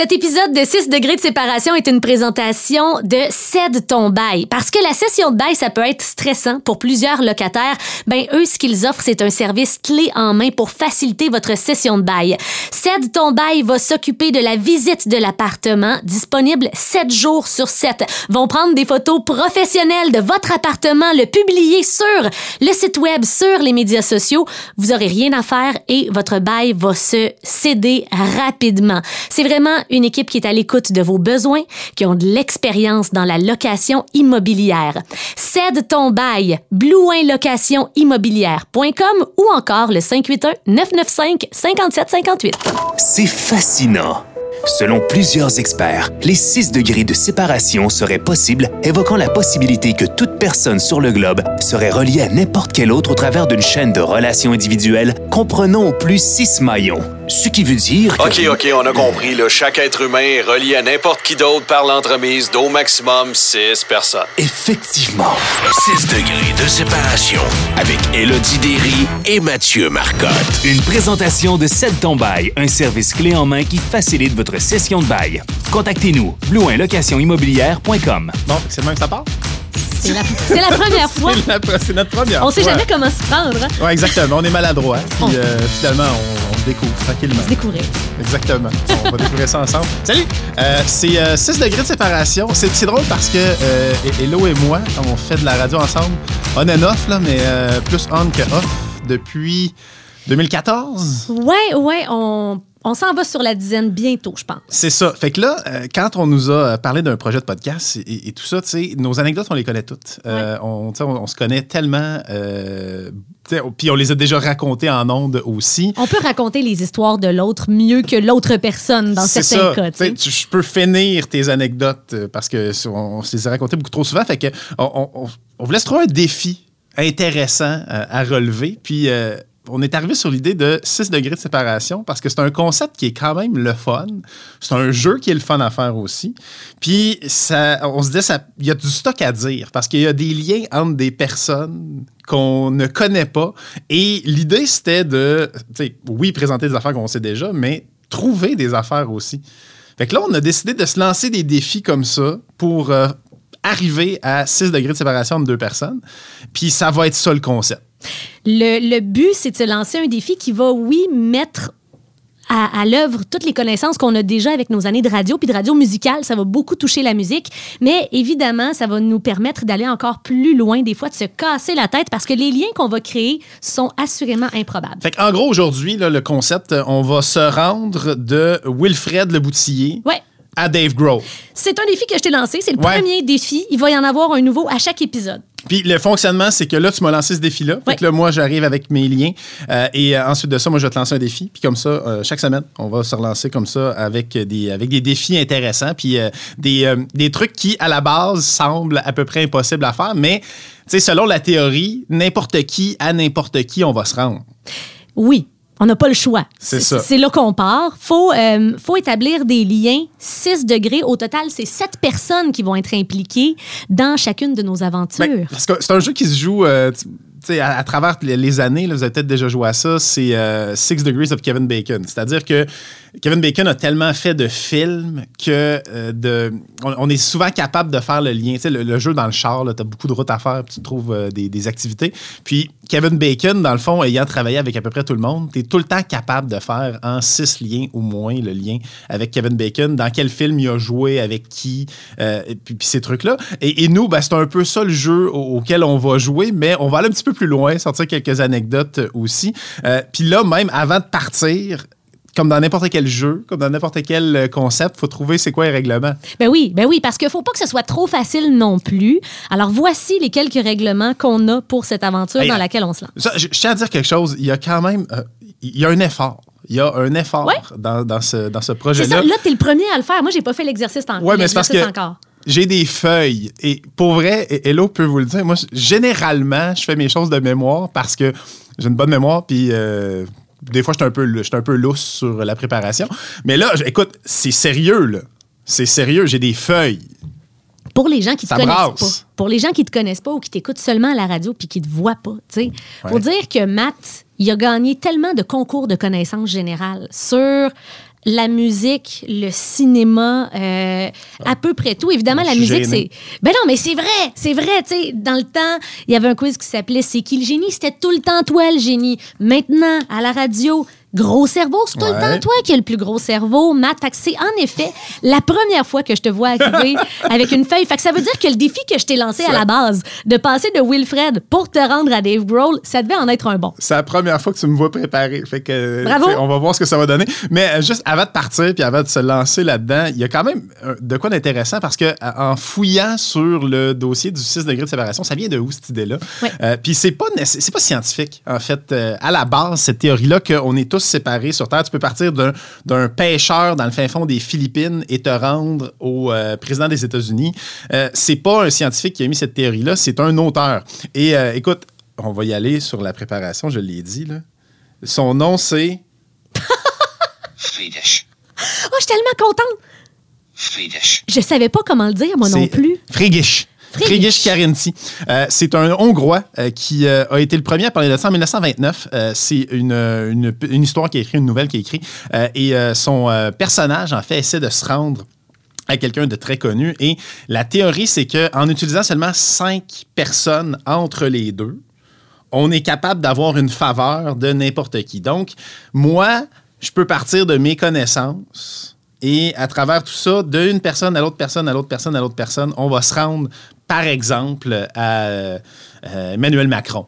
Cet épisode de 6 degrés de séparation est une présentation de Cède ton bail. Parce que la session de bail, ça peut être stressant pour plusieurs locataires. Ben, eux, ce qu'ils offrent, c'est un service clé en main pour faciliter votre session de bail. Cède ton bail va s'occuper de la visite de l'appartement, disponible 7 jours sur 7. Vont prendre des photos professionnelles de votre appartement, le publier sur le site web, sur les médias sociaux. Vous aurez rien à faire et votre bail va se céder rapidement. C'est vraiment une équipe qui est à l'écoute de vos besoins, qui ont de l'expérience dans la location immobilière. Cède ton bail, blouinlocationimmobilière.com ou encore le 581 995 5758. C'est fascinant. Selon plusieurs experts, les 6 degrés de séparation seraient possibles, évoquant la possibilité que toute personne sur le globe serait reliée à n'importe quel autre au travers d'une chaîne de relations individuelles comprenant au plus 6 maillons. Ce qui veut dire que... OK, OK, on a compris. Là. Chaque être humain est relié à n'importe qui d'autre par l'entremise d'au maximum 6 personnes. Effectivement. 6 degrés de séparation avec Élodie Derry et Mathieu Marcotte. Une présentation de Cède ton bail, un service clé en main qui facilite votre session de bail. Contactez-nous, blouinlocationimmobilière.com. Bon, c'est le même que ça part? C'est la, première fois. C'est notre première On sait fois. jamais comment se prendre. Hein? Ouais, exactement. On est maladroit. Puis On- euh, finalement, on, on se découvre tranquillement. Se découvrir. Exactement. On va découvrir ça ensemble. Salut! Euh, c'est euh, 6 degrés de séparation. C'est drôle parce que euh, Hello et moi, on fait de la radio ensemble, on and off, là, mais euh, plus on que off depuis 2014. Ouais, ouais, on, on s'en va sur la dizaine bientôt, je pense. C'est ça. Fait que là, euh, quand on nous a euh, parlé d'un projet de podcast et, et tout ça, tu sais, nos anecdotes, on les connaît toutes. Euh, on, se connaît tellement. euh, puis on les a déjà racontées en ondes aussi. On peut raconter les histoires de l'autre mieux que l'autre personne dans certains ça. cas. Tu sais, tu sais. tu- Je peux finir tes anecdotes parce que on, on se les a racontées beaucoup trop souvent. Fait que on, on- on voulait se trouver un défi intéressant à relever. Puis on est arrivé sur l'idée de 6 degrés de séparation parce que c'est un concept qui est quand même le fun. C'est un jeu qui est le fun à faire aussi. Puis on se dit, il y a du stock à dire parce qu'il y a des liens entre des personnes qu'on ne connaît pas. Et l'idée, c'était de, oui, présenter des affaires qu'on sait déjà, mais trouver des affaires aussi. Fait que là, on a décidé de se lancer des défis comme ça pour euh, arriver à 6 degrés de séparation entre deux personnes. Puis ça va être ça le concept. Le, le but, c'est de se lancer un défi qui va, oui, mettre à, à l'œuvre toutes les connaissances qu'on a déjà avec nos années de radio, puis de radio musicale. Ça va beaucoup toucher la musique, mais évidemment, ça va nous permettre d'aller encore plus loin, des fois, de se casser la tête, parce que les liens qu'on va créer sont assurément improbables. Fait qu'en gros, aujourd'hui, le concept, euh, on va se rendre de Wilfred Le Boutillier Ouais. à Dave Grohl. C'est un défi que je t'ai lancé. C'est le Ouais. premier défi. Il va y en avoir un nouveau à chaque épisode. Puis le fonctionnement, c'est que là, tu m'as lancé ce défi-là. Fait Ouais. que là, moi, j'arrive avec mes liens. Euh, et euh, ensuite de ça, moi, je vais te lancer un défi. Puis comme ça, euh, chaque semaine, on va se relancer comme ça avec des, avec des défis intéressants. Puis euh, des, euh, des trucs qui, à la base, semblent à peu près impossibles à faire. Mais, tu sais, selon la théorie, n'importe qui, à n'importe qui, on va se rendre. Oui. On n'a pas le choix. C'est ça. C'est là qu'on part. Il faut, euh, faut établir des liens 6 degrés. Au total, c'est 7 personnes qui vont être impliquées dans chacune de nos aventures. Ben, parce que c'est un jeu qui se joue euh, à, travers les, années. vous avez peut-être déjà joué à ça. C'est euh, Six Degrees of Kevin Bacon. C'est-à-dire que Kevin Bacon a tellement fait de films que euh, de, on, est souvent capable de faire le lien. Le, le jeu dans le char, tu as beaucoup de routes à faire, tu trouves euh, des, activités. Puis Kevin Bacon, dans le fond, ayant travaillé avec à peu près tout le monde, tu es tout le temps capable de faire en six liens au moins le lien avec Kevin Bacon, dans quel film il a joué, avec qui, et puis, ces trucs-là. Et, nous, ben, c'est un peu ça le jeu au- auquel on va jouer, mais on va aller un petit peu plus loin, sortir quelques anecdotes euh, aussi. Euh, puis là, même avant de partir, comme dans n'importe quel jeu, comme dans n'importe quel euh, concept, faut trouver c'est quoi les règlements. Ben oui, ben oui, parce qu'il faut pas que ce soit trop facile non plus. Alors voici les quelques règlements qu'on a pour cette aventure Hey, dans laquelle on se lance. Ça, je, je tiens à dire quelque chose. Il y a quand même euh, il y a un effort. Il y a un effort Ouais. dans, dans ce, dans ce projet-là. ça, là, t'es le premier à le faire. Moi, j'ai pas fait l'exercice encore. Ouais, mais c'est parce que encore. J'ai des feuilles. Et pour vrai, Hello peut vous le dire, moi, généralement, je fais mes choses de mémoire parce que j'ai une bonne mémoire, puis euh, des fois, je suis un, peu, un peu lousse sur la préparation. Mais là, écoute, c'est sérieux, là. C'est sérieux, j'ai des feuilles. Pour les gens qui te Ça connaissent brasse. pas. Pour les gens qui te connaissent pas ou qui t'écoutent seulement à la radio puis qui te voient pas, tu sais. Ouais. dire que Matt, il a gagné tellement de concours de connaissances générales sur la musique, le cinéma, euh, à peu près tout. Évidemment, Je la musique, c'est. Ben non, mais c'est vrai, c'est vrai. Tu sais, dans le temps, il y avait un quiz qui s'appelait C'est qui le génie? C'était tout le temps toi le génie. Maintenant, à la radio, gros cerveau, c'est tout le Ouais. temps toi qui as le plus gros cerveau, Matt. Fait que c'est en effet la première fois que je te vois arriver avec une feuille. Fait que ça veut dire que le défi que je t'ai lancé à la base, de passer de Wilfred pour te rendre à Dave Grohl, ça devait en être un bon. C'est la première fois que tu me vois préparer. Fait que, Bravo. On va voir ce que ça va donner. Mais euh, juste avant de partir puis avant de se lancer là-dedans, il y a quand même euh, de quoi d'intéressant parce que euh, en fouillant sur le dossier du 6 degrés de séparation, ça vient de où cette idée-là? Ouais. Euh, puis c'est pas, pas scientifique, en fait. Euh, à la base, cette théorie-là qu'on est tous séparés sur Terre, tu peux partir d'un, pêcheur dans le fin fond des Philippines et te rendre au euh, président des États-Unis. Euh, c'est pas un scientifique qui a mis cette théorie-là, c'est un auteur. Et euh, écoute, on va y aller sur la préparation, je l'ai dit, là. Son nom, c'est. Friedrich. Oh, je suis tellement contente. Friedrich. Je savais pas comment le dire, moi non plus. Frigish. Frigish Karinti. Euh, c'est un Hongrois euh, qui euh, a été le premier à parler de ça en 1929. Euh, c'est une, une, une histoire qui a écrit, une nouvelle qui a écrit. Euh, et son personnage, en fait, essaie de se rendre à quelqu'un de très connu. Et la théorie, c'est qu'en utilisant seulement cinq personnes entre les deux, on est capable d'avoir une faveur de n'importe qui. Donc, moi, je peux partir de mes connaissances et à travers tout ça, d'une personne à l'autre personne, à l'autre personne, à l'autre personne, on va se rendre, par exemple, à euh, Emmanuel Macron.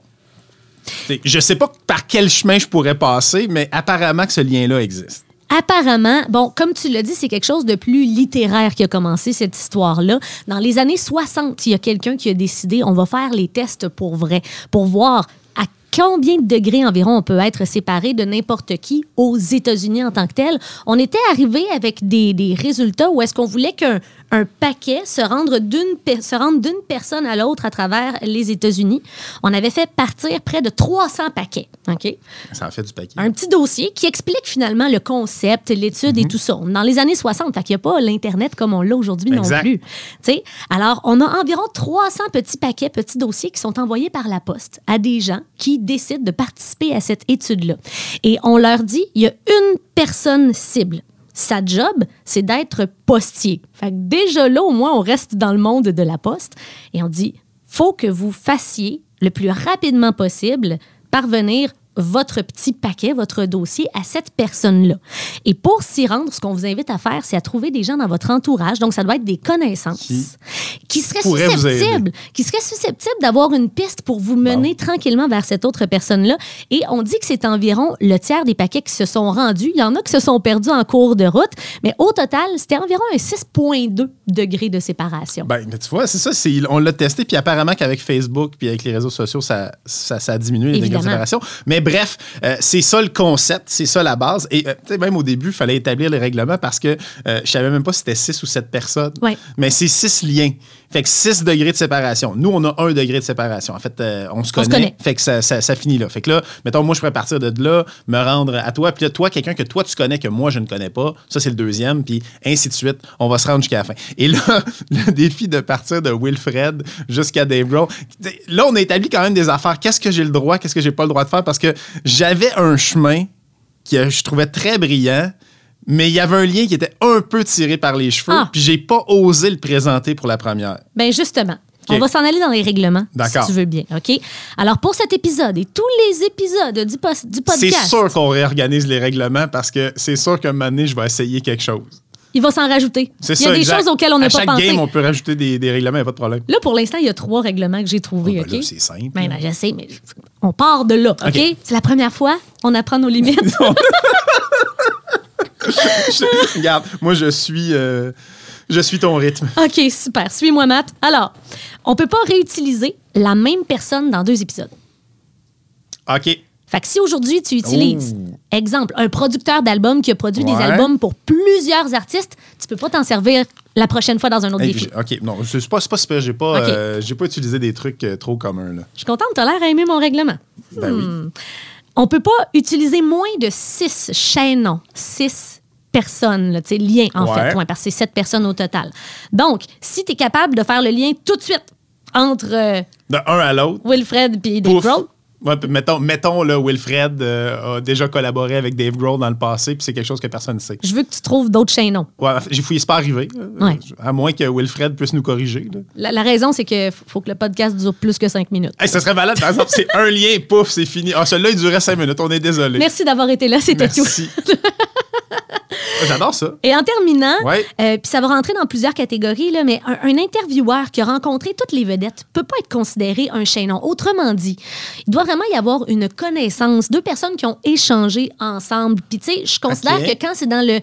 Je ne sais pas par quel chemin je pourrais passer, mais apparemment que ce lien-là existe. Apparemment, bon, comme tu l'as dit, c'est quelque chose de plus littéraire qui a commencé cette histoire-là. Dans les années 60, il y a quelqu'un qui a décidé, on va faire les tests pour vrai, pour voir à combien de degrés environ on peut être séparé de n'importe qui aux États-Unis en tant que tel. On était arrivé avec des, des résultats où est-ce qu'on voulait qu'un un paquet se rendre d'une se rendre d'une personne à l'autre à travers les États-Unis. On avait fait partir près de 300 paquets, OK? Ça en fait du paquet. un petit dossier qui explique finalement le concept, l'étude Mhm. et tout ça. Dans les années 60, fait qu'il n'y a pas l'Internet comme on l'a aujourd'hui non plus. Alors, on a environ 300 petits paquets, petits dossiers qui sont envoyés par la poste à des gens qui décident de participer à cette étude-là. Et on leur dit, il y a une personne cible. Sa job, c'est d'être postier. Fait que déjà là, au moins, on reste dans le monde de la poste et on dit, faut que vous fassiez le plus rapidement possible parvenir votre petit paquet, votre dossier à cette personne-là. Et pour s'y rendre, ce qu'on vous invite à faire, c'est à trouver des gens dans votre entourage, donc ça doit être des connaissances, Qui qui, seraient susceptibles, qui seraient susceptibles d'avoir une piste pour vous mener tranquillement vers cette autre personne-là. Et on dit que c'est environ le tiers des paquets qui se sont rendus. Il y en a qui se sont perdus en cours de route, mais au total, c'était environ un 6,2 degrés de séparation. Ben, mais tu vois, c'est ça. On l'a testé, puis apparemment qu'avec Facebook puis avec les réseaux sociaux, ça, ça, ça a diminué les degrés de séparation. Mais bref, euh, c'est ça le concept, c'est ça la base. Et euh, même au début, il fallait établir les règlements parce que euh, je savais même pas si c'était 6 ou 7 personnes. Ouais. Mais c'est 6 liens. Fait que 6 degrés de séparation. Nous, on a 1 degré de séparation. En fait, euh, on se On se connaît. connaît. Fait que ça, ça, ça finit là. Fait que là, mettons, moi, je pourrais partir de là, me rendre à toi. Puis là, toi, quelqu'un que toi, tu connais, que moi, je ne connais pas. Ça, c'est le deuxième. Puis ainsi de suite. On va se rendre jusqu'à la fin. Et là, le défi de partir de Wilfred jusqu'à Dave Grohl. Là, on a établi quand même des affaires. Qu'est-ce que j'ai le droit? Qu'est-ce que j'ai pas le droit de faire? Parce que j'avais un chemin que je trouvais très brillant. Mais il y avait un lien qui était un peu tiré par les cheveux, Ah. puis j'ai pas osé le présenter pour la première. Ben justement. On va s'en aller dans les règlements, si tu veux bien, OK? Alors, pour cet épisode et tous les épisodes du, du C'est podcast, sûr qu'on réorganise les règlements parce que c'est sûr qu'un moment donné, je vais essayer quelque chose. il va s'en rajouter. C'est Il y a ça, des exact. choses auxquelles on n'a À pas chaque pensé. game, on peut rajouter des, des règlements, il n'y a pas de problème. Là, pour l'instant, il y a trois règlements que j'ai trouvés, Ah, ben c'est simple. Ben, non, je sais, mais on part de là, OK? OK. C'est la première fois, on apprend nos limites. Je- regarde, moi, je suis, euh, je suis ton rythme. OK, super. Suis-moi, Matt. Alors, on peut pas réutiliser la même personne dans deux épisodes. OK. Fait que si aujourd'hui tu utilises, Oh. exemple, un producteur d'albums qui a produit des albums pour plusieurs artistes, tu peux pas t'en servir la prochaine fois dans un autre Hey, défi. OK, non, c'est pas, pas super. J'ai pas, euh, j'ai pas utilisé des trucs euh, trop communs. Là. Je suis contente, t'as l'air à aimer mon règlement. Ben oui. On peut pas utiliser moins de six chaînons, six personnes, là, liens en Ouais. fait, ouais, parce que c'est sept personnes au total. Donc, si tu es capable de faire le lien tout de suite entre euh, De un à l'autre. Wilfred et Dave. Grohl, Ouais, mettons, mettons là, Wilfred euh, a déjà collaboré avec Dave Grohl dans le passé, puis c'est quelque chose que personne ne sait. Je veux que tu trouves d'autres chaînons. Ouais, j'ai fouillé, c'est pas arrivé. Ouais. À moins que Wilfred puisse nous corriger. La, la raison, c'est que faut que le podcast dure plus que cinq minutes. Hey, ça serait malade, par exemple, c'est un lien, pouf, c'est fini. Ah, celui-là, il durait cinq minutes, on est désolé. Merci d'avoir été là, c'était tout. J'adore ça. Et en terminant, Ouais. euh, puis ça va rentrer dans plusieurs catégories, là, mais un, un intervieweur qui a rencontré toutes les vedettes peut pas être considéré un chaînon. Autrement dit, il doit vraiment y avoir une connaissance, deux personnes qui ont échangé ensemble. Puis tu sais, je considère que quand c'est dans le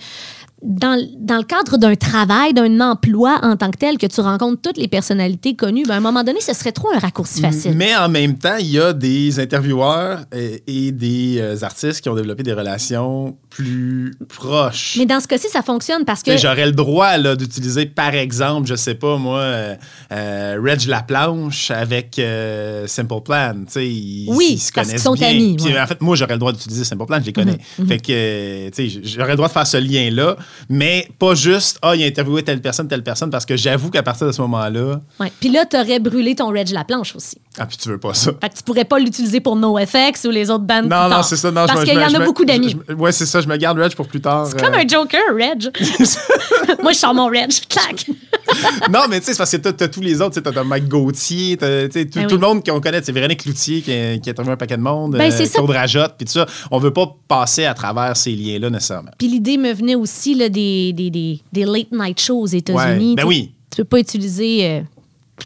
dans, dans le cadre d'un travail, d'un emploi en tant que tel, que tu rencontres toutes les personnalités connues, ben, à un moment donné, ce serait trop un raccourci facile. Mais en même temps, il y a des intervieweurs euh, et des euh, artistes qui ont développé des relations plus proches. Mais dans ce cas-ci, ça fonctionne parce que J'aurais le droit là, d'utiliser, par exemple, je sais pas moi, euh, euh, Reg Laplanche avec euh, Simple Plan. Ils, Oui, ils se parce connaissent sont bien. amis, ouais. En fait, moi, j'aurais le droit d'utiliser Simple Plan, je les connais. Fait que, euh, tu sais, j'aurais le droit de faire ce lien-là, mais pas juste, ah, il a interviewé telle personne, telle personne, parce que j'avoue qu'à partir de ce moment-là, Ouais. Puis là, tu aurais brûlé ton Reg la planche aussi. Ah, puis tu veux pas ça. Fait que tu pourrais pas l'utiliser pour NoFX ou les autres bandes. Non, non, c'est ça. Non, je Parce qu'il y en a beaucoup d'amis. Ouais, c'est ça. Je me garde Reg pour plus tard. C'est comme euh, un Joker, Reg. Moi, je sors mon Reg. Clac. non, mais tu sais, c'est parce que t'as, tous les autres. tu sais, T'as, Mike Gauthier, t'as, tout, Ben tout le monde qu'on connaît. C'est Véronique Cloutier qui a, qui a interviewé un paquet de monde. Ben, c'est ça. Rajotte, puis tout ça. On veut pas passer à travers ces liens-là nécessairement. Puis l'idée me venait aussi là, des, des, des, des late night shows aux États-Unis. Ouais, ben oui. Tu peux pas utiliser euh,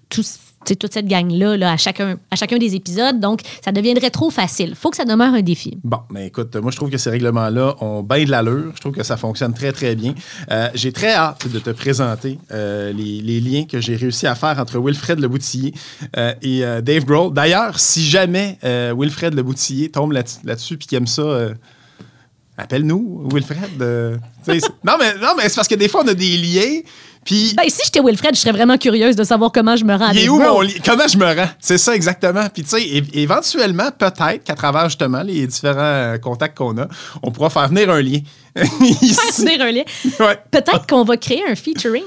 tout- toute cette gang-là là, à, chacun, à chacun des épisodes. Donc, ça deviendrait trop facile. faut que ça demeure un défi. Bon, mais écoute, moi, je trouve que ces règlements-là ont bien de l'allure. Je trouve que ça fonctionne très, très bien. Euh, j'ai très hâte de te présenter euh, les, liens que j'ai réussi à faire entre Wilfred Le Boutillier euh, et euh, Dave Grohl. D'ailleurs, si jamais Wilfred Le Boutillier tombe là- là-dessus puis qu'il aime ça, appelle-nous, Wilfred. euh, non, mais, non, mais c'est parce que des fois, on a des liens, puis... Ben, si j'étais Wilfred, je serais vraiment curieuse de savoir comment je me rends Dave où mon? Comment je me rends? C'est ça exactement. Puis tu sais, éventuellement, peut-être qu'à travers justement les différents euh, contacts qu'on a, on pourra faire venir un lien. Ici. Venir un lien. Ouais. Peut-être qu'on va créer un featuring.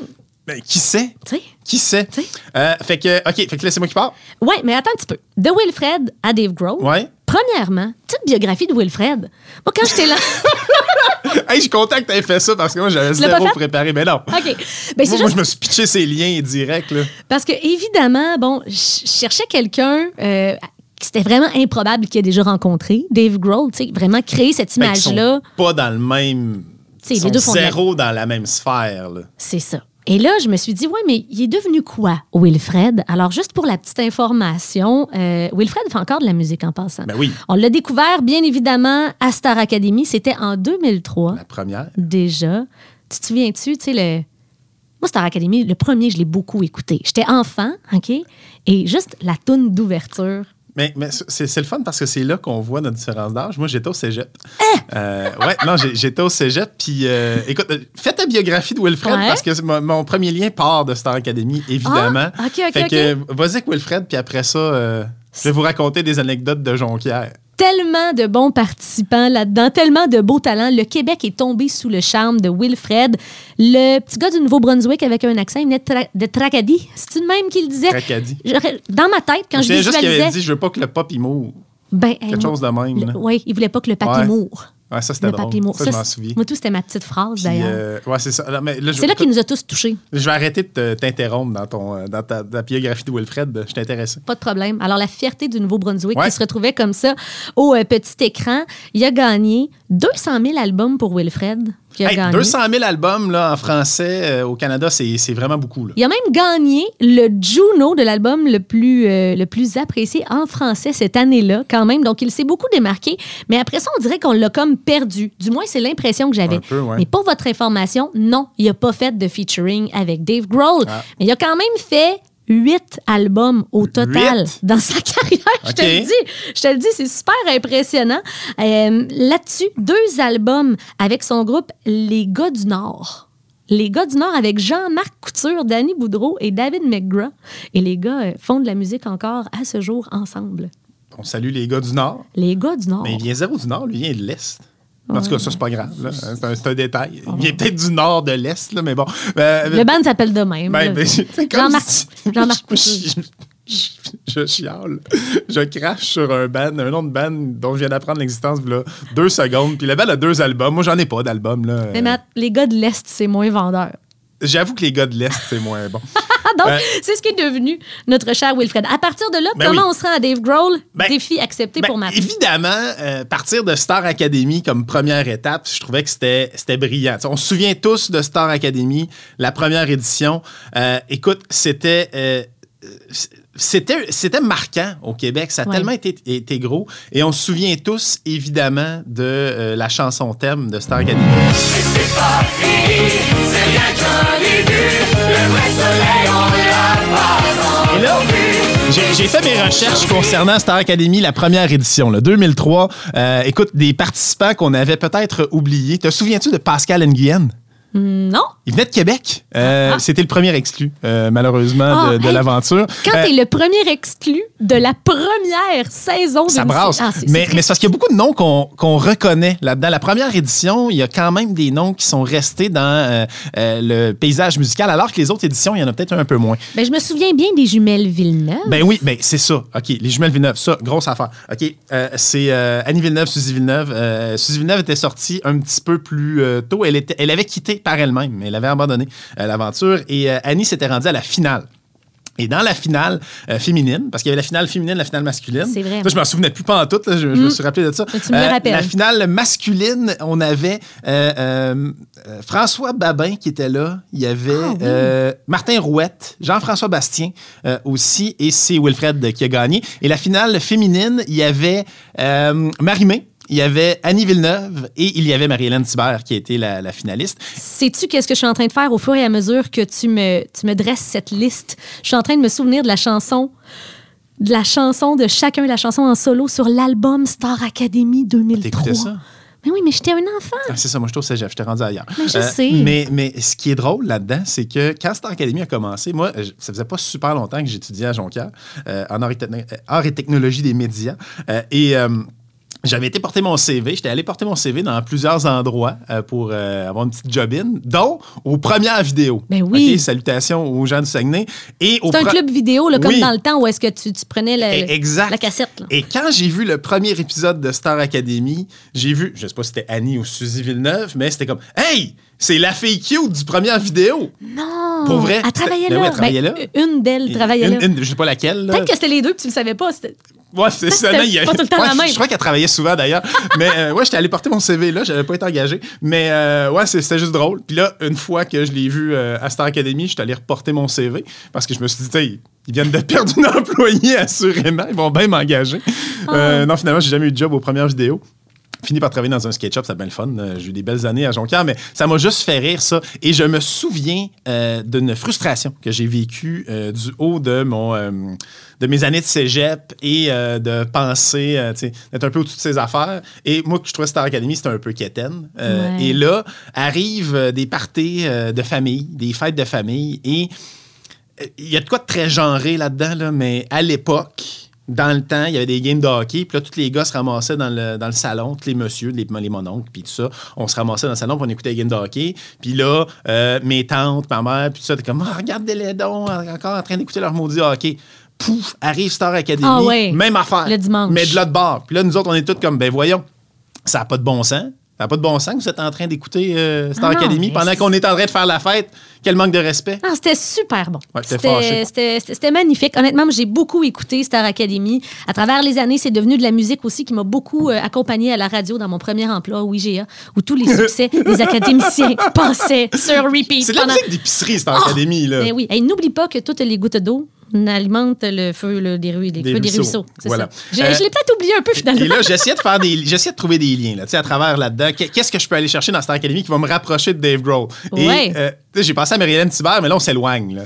Ben, qui sait? Qui sait? Euh, fait que, OK, fait que là, c'est moi qui parle. Ouais, mais attends un petit peu. De Wilfred à Dave Grohl. Ouais. Premièrement, petite biographie de Wilfred. Moi, quand j'étais là. hey, je suis content que tu fait ça parce que moi, j'avais zéro préparé. Mais non. OK. Ben, Moi, je me suis pitché ces liens direct. Là. parce que, évidemment, bon, je cherchais quelqu'un. euh, qui c'était vraiment improbable qu'il ait déjà rencontré, Dave Grohl, tu sais, vraiment créer cette sont image-là. pas dans le même. Tu sais, ils les sont deux font zéro dans la même sphère. Là. C'est ça. Et là, je me suis dit, ouais, mais il est devenu quoi, Wilfred? Alors, juste pour la petite information, euh, Wilfred fait encore de la musique en passant. Ben oui. On l'a découvert, bien évidemment, à Star Academy. C'était en 2003, La première. déjà. Tu te souviens-tu, tu sais, le... Moi, Star Academy, le premier, je l'ai beaucoup écouté. J'étais enfant, OK? Et juste la toune d'ouverture. Mais, mais c'est le fun parce que c'est là qu'on voit notre différence d'âge. Moi, j'étais au cégep. Hein? Euh, ouais, non, j'étais au cégep. Puis, euh, écoute, euh, fais ta biographie de Wilfred Ouais. parce que mon, mon premier lien part de Star Academy, évidemment. Ah, ok, ok, fait que, vas-y avec Wilfred, puis après ça, euh, je vais vous raconter des anecdotes de Jonquière. Tellement de bons participants là-dedans, tellement de beaux talents. Le Québec est tombé sous le charme de Wilfred. Le petit gars du Nouveau-Brunswick avec un accent, il venait de, Tra- de Tracadie. C'est le même qui le disait? Tracadie. Dans ma tête, quand je C'est juste qu'il avait visualisais... dit Je veux pas que le pop il moure. ben, Quelque chose de même. Oui, il voulait pas que le papier Ouais. moure. Ouais, ça, c'était Le drôle. moure. Ça, je m'en souviens. Moi, tout, c'était ma petite phrase, d'ailleurs. euh, ouais, c'est ça. C'est là qu'il écoute, nous a tous touchés. Je vais arrêter de te- t'interrompre dans, ton, euh, dans ta, ta biographie de Wilfred. Je t'intéresse. Pas de problème. Alors, la fierté du Nouveau-Brunswick Ouais. qui se retrouvait comme ça au euh, petit écran, il a gagné 200 000 albums pour Wilfred. Qui a Hey, gagné. 200 000 albums là, en français euh, au Canada, c'est c'est vraiment beaucoup. Là. Il a même gagné le Juno de l'album le plus, euh, le plus apprécié en français cette année-là, quand même. Donc, il s'est beaucoup démarqué. Mais après ça, on dirait qu'on l'a comme perdu. Du moins, c'est l'impression que j'avais. Ouais. Mais pour votre information, non, il n'a pas fait de featuring avec Dave Grohl. Ah. Mais il a quand même fait huit albums au total Huit? dans sa carrière. Je te le dis. Je te le dis, c'est super impressionnant. Euh, Là-dessus, deux albums avec son groupe Les Gars du Nord. Les gars du Nord avec Jean-Marc Couture, Danny Boudreau et David McGraw. Et les gars euh, font de la musique encore à ce jour ensemble. On salue les gars du Nord. Les gars du Nord. Mais il vient zéro du Nord, lui, il vient de l'Est. En tout cas, ça, c'est pas grave. là. C'est un, détail. Il vient peut-être du Nord de l'Est, là, mais bon. Euh, Le band s'appelle de même. ben, ben, Jean-Marc si- Jean-Marc je- chiale. Je crache sur un band, un autre band dont je viens d'apprendre l'existence là, deux secondes. Puis le band a deux albums. Moi, j'en ai pas d'album. là. Mais Matt, les gars de l'Est, c'est moins vendeur. J'avoue que les gars de l'Est, c'est moins bon. Ah, donc, Euh, c'est ce qui est devenu notre cher Wilfred. À partir de là, Ben comment oui. on se rend à Dave Grohl? Ben, Défi accepté Ben, pour Matt. Évidemment, euh, partir de Star Academy comme première étape, je trouvais que c'était c'était brillant. T'sais, on se souvient tous de Star Academy, la première édition. Euh, écoute, c'était. C'était, c'était marquant au Québec. Ça a Ouais. tellement été, été gros. Et on se souvient tous, évidemment, de euh, la chanson thème de Star Academy. Et là, j'ai j'ai fait mes recherches concernant Star Academy, la première édition, là, 2003. Euh, écoute, des participants qu'on avait peut-être oubliés. Te souviens-tu de Pascal Nguyen? Non? Il venait de Québec. Euh, Ah. C'était le premier exclu, euh, malheureusement, Ah, de, de hey, l'aventure. Quand Euh, t'es le premier exclu de la première saison ça d'émission- brasse. Ah, mais c'est parce qu'il y a beaucoup de noms qu'on reconnaît là-dedans. La première édition, il y a quand même des noms qui sont restés dans euh, euh, le paysage musical, alors que les autres éditions, il y en a peut-être un peu moins. Ben, je me souviens bien des jumelles Villeneuve. Ben oui, ben c'est ça. OK, les jumelles Villeneuve, ça, grosse affaire. OK, euh, c'est euh, Annie Villeneuve, Suzy Villeneuve. Euh, Suzy Villeneuve était sortie un petit peu plus euh, tôt. Elle, était, elle avait quitté par elle-même. Elle avait abandonné euh, l'aventure. Et euh, Annie s'était rendue à la finale. Et dans la finale euh, féminine, parce qu'il y avait la finale féminine, la finale masculine. C'est vrai. Là, je m'en souvenais plus pas en tout. là, je, je me suis rappelé de ça. Mais tu me le rappelles. La finale masculine, on avait euh, François Babin qui était là. Il y avait Ah oui. Martin Rouette, Jean-François Bastien aussi, et c'est Wilfred qui a gagné. Et la finale féminine, il y avait Marie-Mé, il y avait Annie Villeneuve et il y avait Marie-Hélène Thibert qui a été la, la finaliste. Sais-tu qu'est-ce que je suis en train de faire au fur et à mesure que tu me, tu me dresses cette liste? Je suis en train de me souvenir de la chanson de la chanson de chacun, la chanson en solo sur l'album Star Academy 2003. T'écoutais ça? Mais oui, mais j'étais un enfant. Ah, c'est ça, moi je suis au cégep, je t'ai rendu ailleurs. Mais je sais. Mais, mais ce qui est drôle là-dedans, c'est que quand Star Academy a commencé, moi, ça faisait pas super longtemps que j'étudiais à Jonquière, euh, en art et, techno- euh, art et technologie des médias. Euh, et. J'avais été porter mon CV. J'étais allé porter mon CV dans plusieurs endroits euh, pour euh, avoir une petite job-in, dont aux premières vidéos. Ben oui. Salutations aux gens du Saguenay. Et C'est un club vidéo, là, comme Oui. dans le temps où est-ce que tu, tu prenais la, exact. la cassette. là. Et quand j'ai vu le premier épisode de Star Academy, j'ai vu, je sais pas si c'était Annie ou Suzy Villeneuve, mais c'était comme Hey, c'est la fille cute du première vidéo. Non! Pour vrai? Elle travaillait Ben là. oui, elle travaillait là. Une d'elles travaillait Une- là. une- je sais pas laquelle. Peut-être que c'était les deux que tu ne savais pas. Ouais, c'est ça. non, il y a- pas tout le temps Ouais, la je- même. Je crois qu'elle travaillait souvent d'ailleurs. mais euh, ouais, j'étais allé porter mon CV là, j'avais pas été engagé. Mais euh, ouais, c'était juste drôle. Puis là, une fois que je l'ai vu euh, à Star Academy, j'étais allé reporter mon CV parce que je me suis dit, ils viennent de perdre une employée, assurément. Ils vont bien m'engager. Ah. Euh, non, finalement, j'ai jamais eu de job aux premières vidéos. Fini par travailler dans un sketch shop, c'était bien le fun. Euh, J'ai eu des belles années à Jonquière, mais ça m'a juste fait rire, ça. Et je me souviens euh, d'une frustration que j'ai vécue euh, du haut de mon euh, de mes années de cégep et euh, de penser, euh, d'être un peu au-dessus de ses affaires. Et moi, que je trouvais Star Academy, c'était un peu quétaine. Euh, Ouais. Et là, arrivent des parties de famille, des fêtes de famille, et il y a de quoi de très genré là-dedans, là, mais à l'époque, dans le temps, il y avait des games de hockey, puis là, tous les gars se ramassaient dans le, dans le salon, tous les messieurs, les, les mononcles, puis tout ça. On se ramassait dans le salon, puis on écoutait les games de hockey. Puis là, euh, mes tantes, ma mère, puis tout ça, t'es comme, Ah, regarde les dons, encore en train d'écouter leur maudit hockey. Pouf, arrive Star Academy, Ah ouais. même affaire. Le dimanche. Mais de l'autre bord. Puis là, nous autres, on est tous comme, ben voyons, ça n'a pas de bon sens. Ça n'a pas de bon sens que vous êtes en train d'écouter euh, Star Ah non, Academy mais pendant qu'on est en train de faire la fête. Quel manque de respect. Ah, c'était super bon. Ouais. C'était magnifique. Honnêtement, j'ai beaucoup écouté Star Academy. À travers les années, c'est devenu de la musique aussi qui m'a beaucoup euh, accompagné à la radio dans mon premier emploi au IGA, où tous les succès des académiciens passaient sur repeat. C'est de la pendant- musique d'épicerie, Star Ah! Academy. Là. Ben oui. Et n'oublie pas que toutes les gouttes d'eau alimentent le feu là, des rues, des, Des feux des ruisseaux. ruisseaux. Voilà. ça. J'ai- Euh, je l'ai peut-être oublié un peu finalement. Et là, j'essayais de faire des, j'essayais de trouver des liens, là, à travers là-dedans. Qu'est- Qu'est-ce que je peux aller chercher dans Star Academy qui va me rapprocher de Dave Grohl? Ouais. Euh, j'ai pensé à Marie-Hélène Thibert, mais là, on s'éloigne,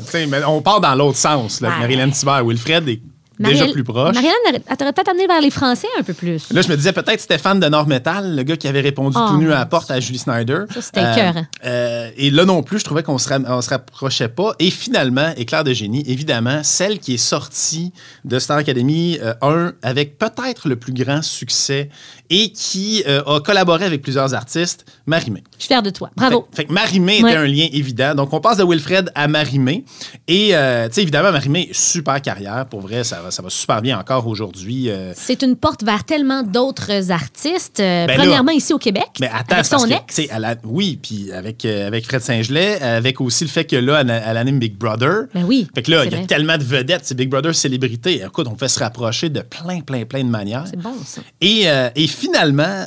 on part dans l'autre sens, là. Ouais. Marie-Hélène Thibert, Wilfred, et déjà plus proche. Marielle, elle t'aurait peut-être amené vers les Français un peu plus. Là, je me disais peut-être Stéphane de Nord Metal, le gars qui avait répondu Oh, tout nu à la porte à Julie Snyder. Ça, c'était écœurant. euh, et là non plus, je trouvais qu'on se, ra- se rapprochait pas. Et finalement, Éclair de génie, évidemment, celle qui est sortie de Star Academy euh, 1 avec peut-être le plus grand succès et qui euh, a collaboré avec plusieurs artistes, Marimé. Je suis fière de toi. Bravo. Fait, fait Marimé Ouais. était un lien évident. Donc, on passe de Wilfred à Marimé. Et, euh, tu sais, évidemment, Marimé, super carrière. Pour vrai, ça va, ça va super bien encore aujourd'hui. euh, C'est une porte vers tellement d'autres artistes. Euh, Ben là- premièrement, ici au Québec. Mais attends, avec son ex. oui, puis avec, euh, avec Fred Saint-Gelais, avec aussi le fait que là, elle, elle anime Big Brother. Ben oui, Fait que là, il y a vrai. tellement de vedettes, c'est Big Brother célébrité. Écoute, on fait se rapprocher de plein, plein, plein de manières. C'est bon, ça. Et, et finalement,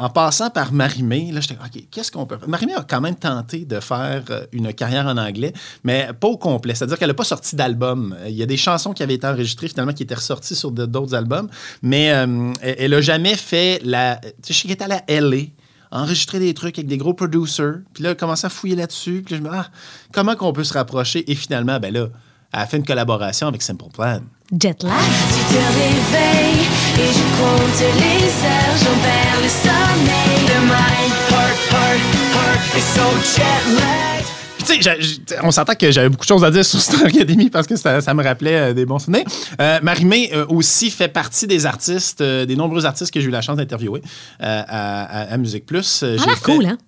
en passant par Marimé, là, j'étais OK, qu'est-ce qu'on peut faire? Marimé a quand même tenté de faire une carrière en anglais, mais pas au complet. C'est-à-dire qu'elle n'a pas sorti d'album. Il y a des chansons qui avaient été enregistrées finalement qui étaient ressorties sur d'autres albums, mais euh, elle n'a jamais fait la. Tu sais, je sais qu'elle est allée à LA enregistrer des trucs avec des gros producers. Puis là, commencé à fouiller là-dessus. Puis là, je me dis, ah, comment qu'on peut se rapprocher? Et finalement, ben là, elle a fait une collaboration avec Simple Plan. Jet lag. Tu te réveilles et je compte les heures, j'en perds le sommeil. Le mind, heart, heart, heart is so jet lag. Tu sais, on s'entend que j'avais beaucoup de choses à dire sur Star Academy parce que ça, ça me rappelait euh, des bons souvenirs. Euh, Marimé euh, aussi fait partie des artistes, euh, des nombreux artistes que j'ai eu la chance d'interviewer à, à- à Musique Plus. Ah, j'ai cool, hein?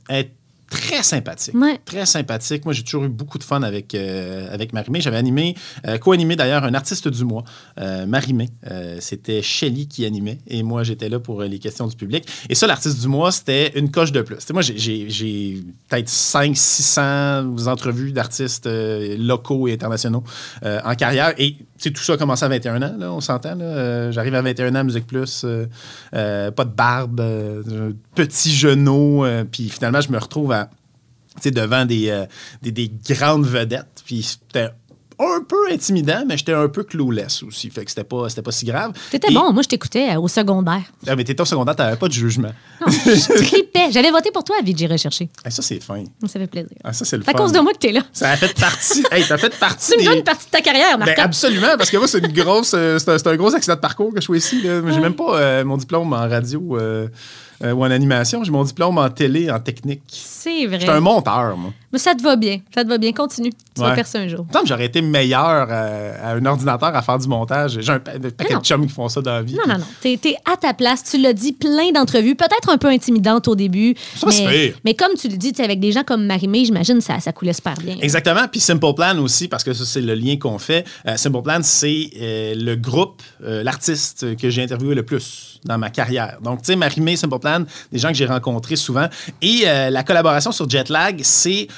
Très sympathique. Ouais. Très sympathique. Moi, j'ai toujours eu beaucoup de fun avec, euh, avec Marimé. J'avais animé, euh, co-animé d'ailleurs, un artiste du mois, euh, Marimé. Euh, c'était Shelly qui animait et moi, j'étais là pour les questions du public. Et ça, l'artiste du mois, c'était une coche de plus. Moi, j'ai- peut-être 500-600 entrevues d'artistes locaux et internationaux en carrière. Et tout ça a commencé à 21 ans, là, on s'entend. Euh, J'arrive à 21 ans Musique Plus, euh, euh, pas de barbe, euh, petit genou. puis finalement, je me retrouve à devant des, des, des grandes vedettes. Puis c'était un peu intimidant, mais j'étais un peu clueless aussi. Fait que c'était pas, c'était pas si grave. T'étais Et- bon. Moi, je t'écoutais euh, au secondaire. Ah, mais t'étais au secondaire, t'avais pas de jugement. Non, je tripais. J'avais voté pour toi à j'ai recherché. Ah, ça, c'est fin. Ça fait plaisir. Ah, ça, c'est le à fun. cause de moi que t'es là. Ça a fait partie. hey, t'as fait partie. Tu me donnes une partie de ta carrière, Ben, Marc. absolument, parce que moi, c'est une grosse. euh, c'est un, c'est un gros accident de parcours que je suis ici. là. J'ai même pas euh, mon diplôme en radio euh, euh, ou en animation. J'ai mon diplôme en télé, en technique. C'est vrai. J'étais un monteur, moi. Mais ça te va bien. Ça te va bien. Continue. Tu vas Ouais. percer un jour. J'aurais été meilleur euh, à un ordinateur à faire du montage. J'ai un pa- paquet Non. de chums qui font ça dans la vie. Non, non, non. T'es es à ta place. Tu l'as dit, plein d'entrevues, peut-être un peu intimidantes au début. Si mais, pire. mais comme tu le dis, avec des gens comme Marie-Mé, j'imagine ça, ça coulait super bien. Exactement. Puis Simple Plan aussi, parce que ça, c'est le lien qu'on fait. Euh, Simple Plan, c'est euh, le groupe, euh, l'artiste que j'ai interviewé le plus dans ma carrière. Donc, tu sais, Marimé, Simple Plan, des gens que j'ai rencontrés souvent. Et la collaboration sur Jetlag, c'est